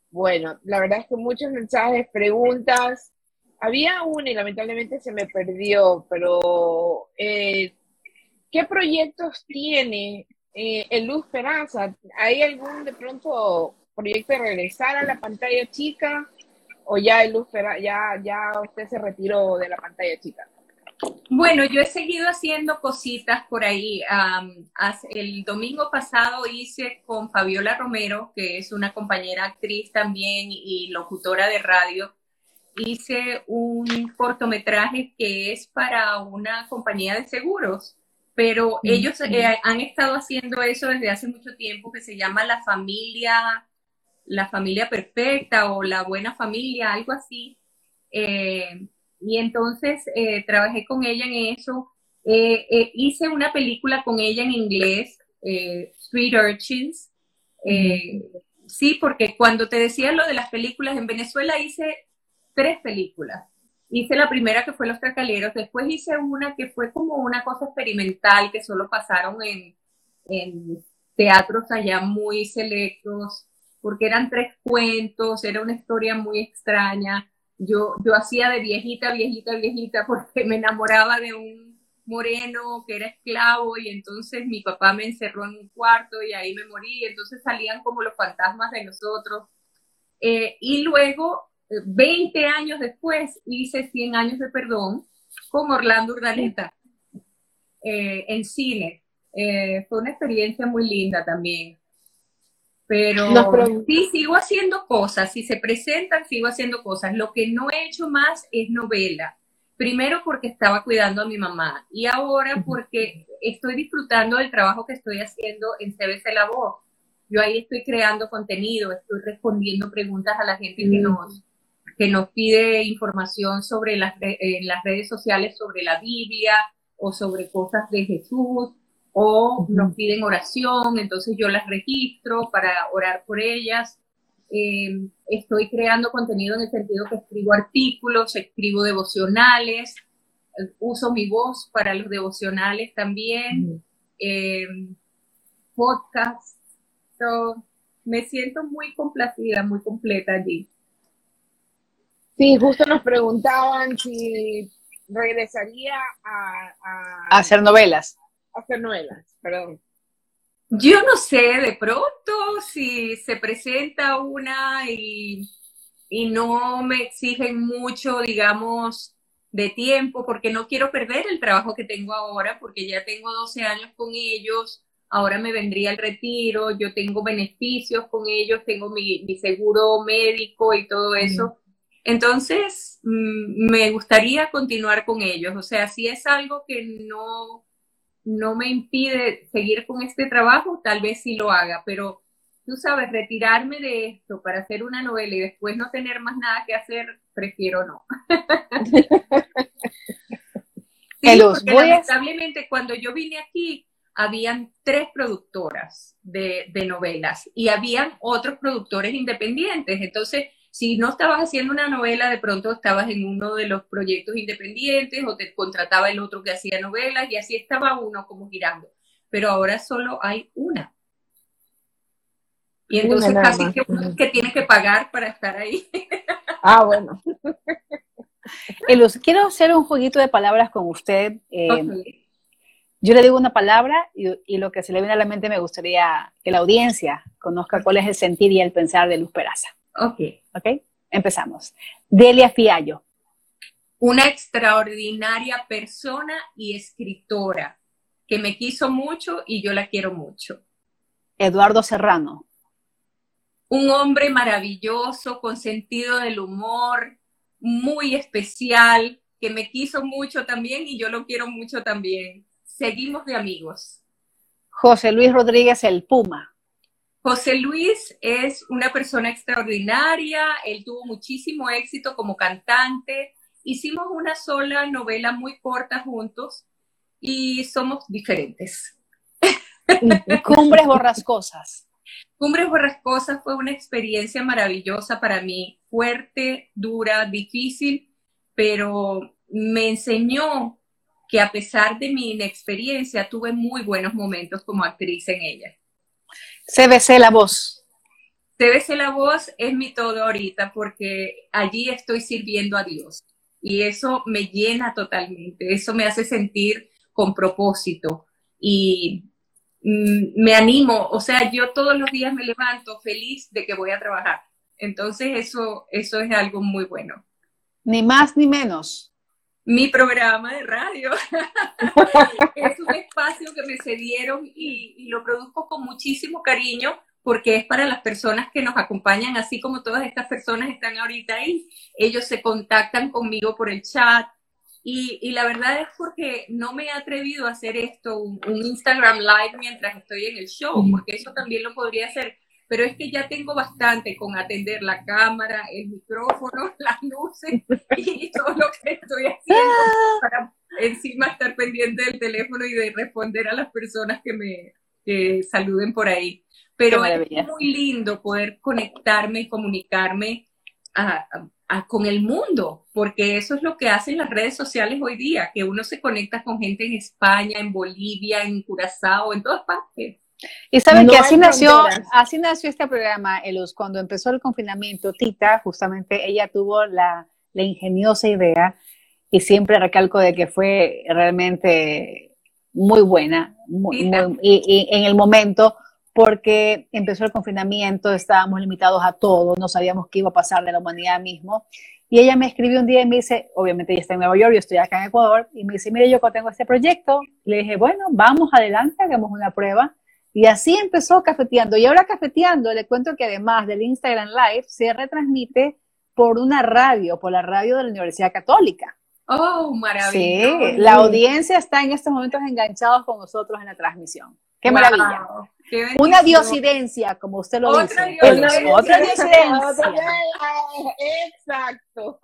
bueno, la verdad es que muchos mensajes, preguntas. Había una y lamentablemente se me perdió, pero eh, ¿qué proyectos tiene eh, el Luz Peraza? ¿Hay algún de pronto proyecto de regresar a la pantalla chica o ya el Luz ya, ya usted se retiró de la pantalla chica? Bueno, yo he seguido haciendo cositas por ahí. el domingo pasado hice con Fabiola Romero, que es una compañera actriz también y locutora de radio, hice un cortometraje que es para una compañía de seguros, pero ellos eh, han estado haciendo eso desde hace mucho tiempo que se llama la familia, la familia perfecta o la buena familia, algo así. Eh, y entonces eh, trabajé con ella en eso. hice una película con ella en inglés, Street Urchins. Sí, porque cuando te decía lo de las películas en Venezuela hice tres películas. hice la primera que fue Los Tracaleros, después hice una que fue como una cosa experimental que solo pasaron en, en teatros allá muy selectos, porque eran tres cuentos, era una historia muy extraña. Yo, yo hacía de viejita, viejita, viejita, porque me enamoraba de un moreno que era esclavo y entonces mi papá me encerró en un cuarto y ahí me morí, entonces salían como los fantasmas de nosotros. Eh, y luego, 20 años después, hice 100 años de perdón con Orlando Urdaneta eh, en cine. Eh, fue una experiencia muy linda también. Pero sí, sigo haciendo cosas. Si se presentan, sigo haciendo cosas. Lo que no he hecho más es novela. Primero porque estaba cuidando a mi mamá y ahora porque estoy disfrutando del trabajo que estoy haciendo en CBC La Voz. Yo ahí estoy creando contenido, estoy respondiendo preguntas a la gente que nos, que nos pide información sobre las, en las redes sociales sobre la Biblia o sobre cosas de Jesús o nos piden oración, entonces yo las registro para orar por ellas. Eh, estoy creando contenido en el sentido que escribo artículos, escribo devocionales, uso mi voz para los devocionales también, eh, podcasts. me siento muy complacida, muy completa allí. Sí, justo nos preguntaban si regresaría a, a hacer novelas hacer novelas, perdón. Yo no sé, de pronto, si se presenta una y, y no me exigen mucho, digamos, de tiempo, porque no quiero perder el trabajo que tengo ahora, porque ya tengo 12 años con ellos, ahora me vendría el retiro, yo tengo beneficios con ellos, tengo mi, seguro médico y todo eso. Entonces, mm, me gustaría continuar con ellos. O sea, si es algo que no, no me impide seguir con este trabajo, tal vez sí lo haga, pero tú sabes, retirarme de esto para hacer una novela y después no tener más nada que hacer, prefiero no. sí, porque lamentablemente cuando yo vine aquí, habían tres productoras de, de novelas y habían otros productores independientes. Entonces, si no estabas haciendo una novela, de pronto estabas en uno de los proyectos independientes o te contrataba el otro que hacía novelas y así estaba uno como girando. Pero ahora solo hay una. Y entonces casi que uno que tiene que pagar para estar ahí. Ah, bueno. Elus, quiero hacer un jueguito de palabras con usted. Eh, yo le digo una palabra y, y, lo que se le viene a la mente me gustaría que la audiencia conozca cuál es el sentir y el pensar de Luz Peraza. Ok. Ok, empezamos. Delia Fiallo. Una extraordinaria persona y escritora que me quiso mucho y yo la quiero mucho. Eduardo Serrano. Un hombre maravilloso, con sentido del humor, muy especial, que me quiso mucho también y yo lo quiero mucho también. Seguimos de amigos. José Luis Rodríguez el Puma. José Luis es una persona extraordinaria, él tuvo muchísimo éxito como cantante, hicimos una sola novela muy corta juntos y somos diferentes. Cumbres borrascosas. Cumbres borrascosas fue una experiencia maravillosa para mí, fuerte, dura, difícil, pero me enseñó que a pesar de mi inexperiencia tuve muy buenos momentos como actriz en ella. CBC La Voz. CBC La Voz es mi todo ahorita porque allí estoy sirviendo a Dios y eso me llena totalmente, eso me hace sentir con propósito y mm, me animo, o sea, yo todos los días me levanto feliz de que voy a trabajar. Entonces eso, eso es algo muy bueno. Ni más ni menos mi programa de radio. es un espacio que me cedieron y, y, lo produzco con muchísimo cariño porque es para las personas que nos acompañan, así como todas estas personas están ahorita ahí. Ellos se contactan conmigo por el chat y, y la verdad es porque no me he atrevido a hacer esto, un, un Instagram Live mientras estoy en el show, porque eso también lo podría hacer pero es que ya tengo bastante con atender la cámara, el micrófono, las luces y todo lo que estoy haciendo para encima estar pendiente del teléfono y de responder a las personas que me saluden por ahí. Pero es muy lindo poder conectarme y comunicarme con el mundo, porque eso es lo que hacen las redes sociales hoy día, que uno se conecta con gente en España, en Bolivia, en Curazao, en todas partes. Y saben que así nació, así nació este programa, Elus, cuando empezó el confinamiento, Tita, justamente ella tuvo la, la ingeniosa idea, y siempre recalco de que fue realmente muy buena, y, en el momento, porque empezó el confinamiento, estábamos limitados a todo, no sabíamos qué iba a pasar de la humanidad mismo. Y ella me escribió un día y me dice, obviamente ella está en Nueva York, yo estoy acá en Ecuador, y me dice, mire, yo tengo este proyecto. le dije, bueno, vamos adelante, hagamos una prueba. Y así empezó cafeteando. Y ahora cafeteando, le cuento que además del Instagram Live, se retransmite por una radio, por la radio de la Universidad Católica. Oh, maravilloso. Sí, la audiencia está en estos momentos enganchados con nosotros en la transmisión. Qué maravilla. una diosidencia, como usted lo dice. otra diosidencia. Exacto.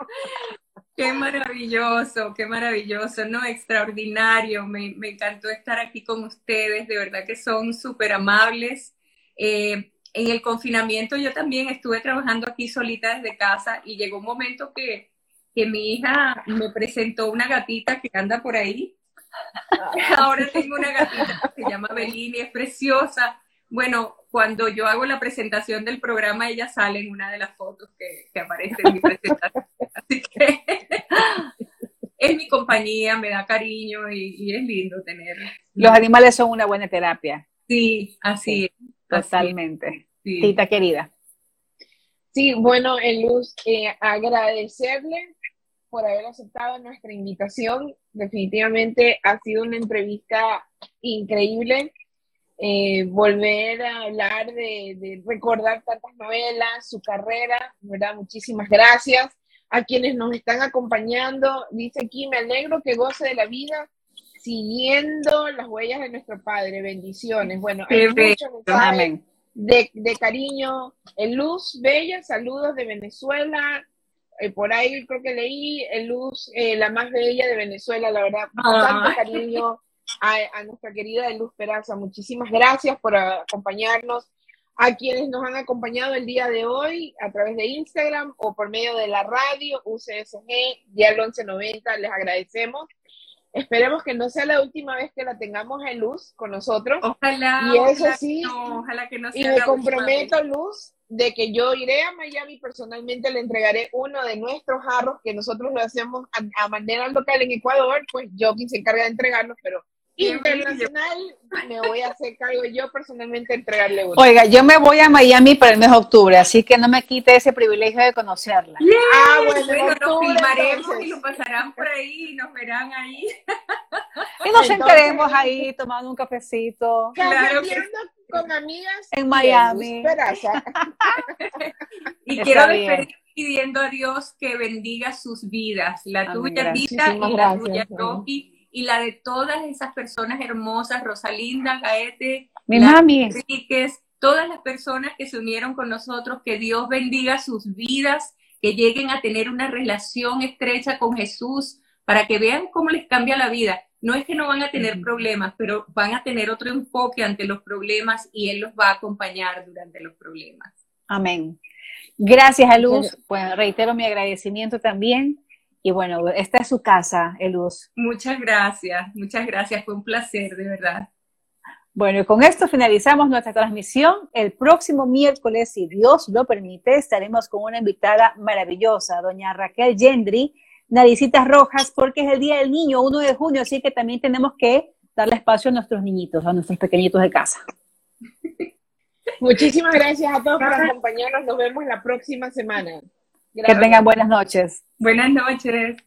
Qué maravilloso, qué maravilloso, ¿no? Extraordinario. Me, encantó estar aquí con ustedes. De verdad que son súper amables. Eh, en el confinamiento yo también estuve trabajando aquí solita desde casa y llegó un momento que que mi hija me presentó una gatita que anda por ahí. Ahora tengo una gatita que se llama Belini, es preciosa. Bueno, cuando yo hago la presentación del programa, ella sale en una de las fotos que, que aparece en mi presentación. Así que es mi compañía, me da cariño y, es lindo tener. Los animales son una buena terapia. Sí, así es. Totalmente. Tita querida. Sí, bueno, en Luz, eh, agradecerle por haber aceptado nuestra invitación. Definitivamente ha sido una entrevista increíble. Eh, volver a hablar de, recordar tantas novelas, su carrera, ¿verdad? Muchísimas gracias a quienes nos están acompañando. Dice aquí, me alegro que goce de la vida siguiendo las huellas de nuestro Padre. Bendiciones. Bueno, hay muchos mensajes de, de cariño. En Luz Bella, saludos de Venezuela. Eh, por ahí creo que leí el Luz, eh, la más bella de Venezuela, la verdad, bastante cariño a, nuestra querida Luz Peraza. Muchísimas gracias por acompañarnos. A quienes nos han acompañado el día de hoy a través de Instagram o por medio de la radio UCSG, Dial 1190, les agradecemos. Esperemos que no sea la última vez que la tengamos en luz con nosotros. Ojalá. Y eso sí. ojalá que no sea. Y me comprometo, Luz, de que yo iré a Miami personalmente, le entregaré uno de nuestros jarros que nosotros lo hacemos a, manera local en Ecuador, pues yo quien se encarga de entregarlos, pero internacional me voy a hacer cargo yo personalmente entregarle uno. Oiga, yo me voy a Miami para el mes de octubre, así que no me quite ese privilegio de conocerla. Ah, bueno, nos filmaremos y lo pasarán por ahí y nos verán ahí. Y nos sentaremos ahí tomando un cafecito. Claro, con amigas en Miami. y quiero despedir pidiendo a Dios que bendiga sus vidas, la tuya, Rita, y la tuya, Rocky, y la de todas esas personas hermosas, Rosalinda, Gaete, mi mami. Enríquez, todas las personas que se unieron con nosotros, que Dios bendiga sus vidas, que lleguen a tener una relación estrecha con Jesús, para que vean cómo les cambia la vida no es que no van a tener problemas, pero van a tener otro enfoque ante los problemas y Él los va a acompañar durante los problemas. Amén. Gracias, a Luz. Pues reitero mi agradecimiento también. Y bueno, esta es su casa, Eluz. Muchas gracias, muchas gracias. Fue un placer, de verdad. Bueno, y con esto finalizamos nuestra transmisión. El próximo miércoles, si Dios lo permite, estaremos con una invitada maravillosa, doña Raquel Gendry, naricitas rojas porque es el Día del Niño, 1 de junio, así que también tenemos que darle espacio a nuestros niñitos, a nuestros pequeñitos de casa. Muchísimas gracias a todos por acompañarnos. Nos vemos la próxima semana. Que tengan buenas noches. Buenas noches.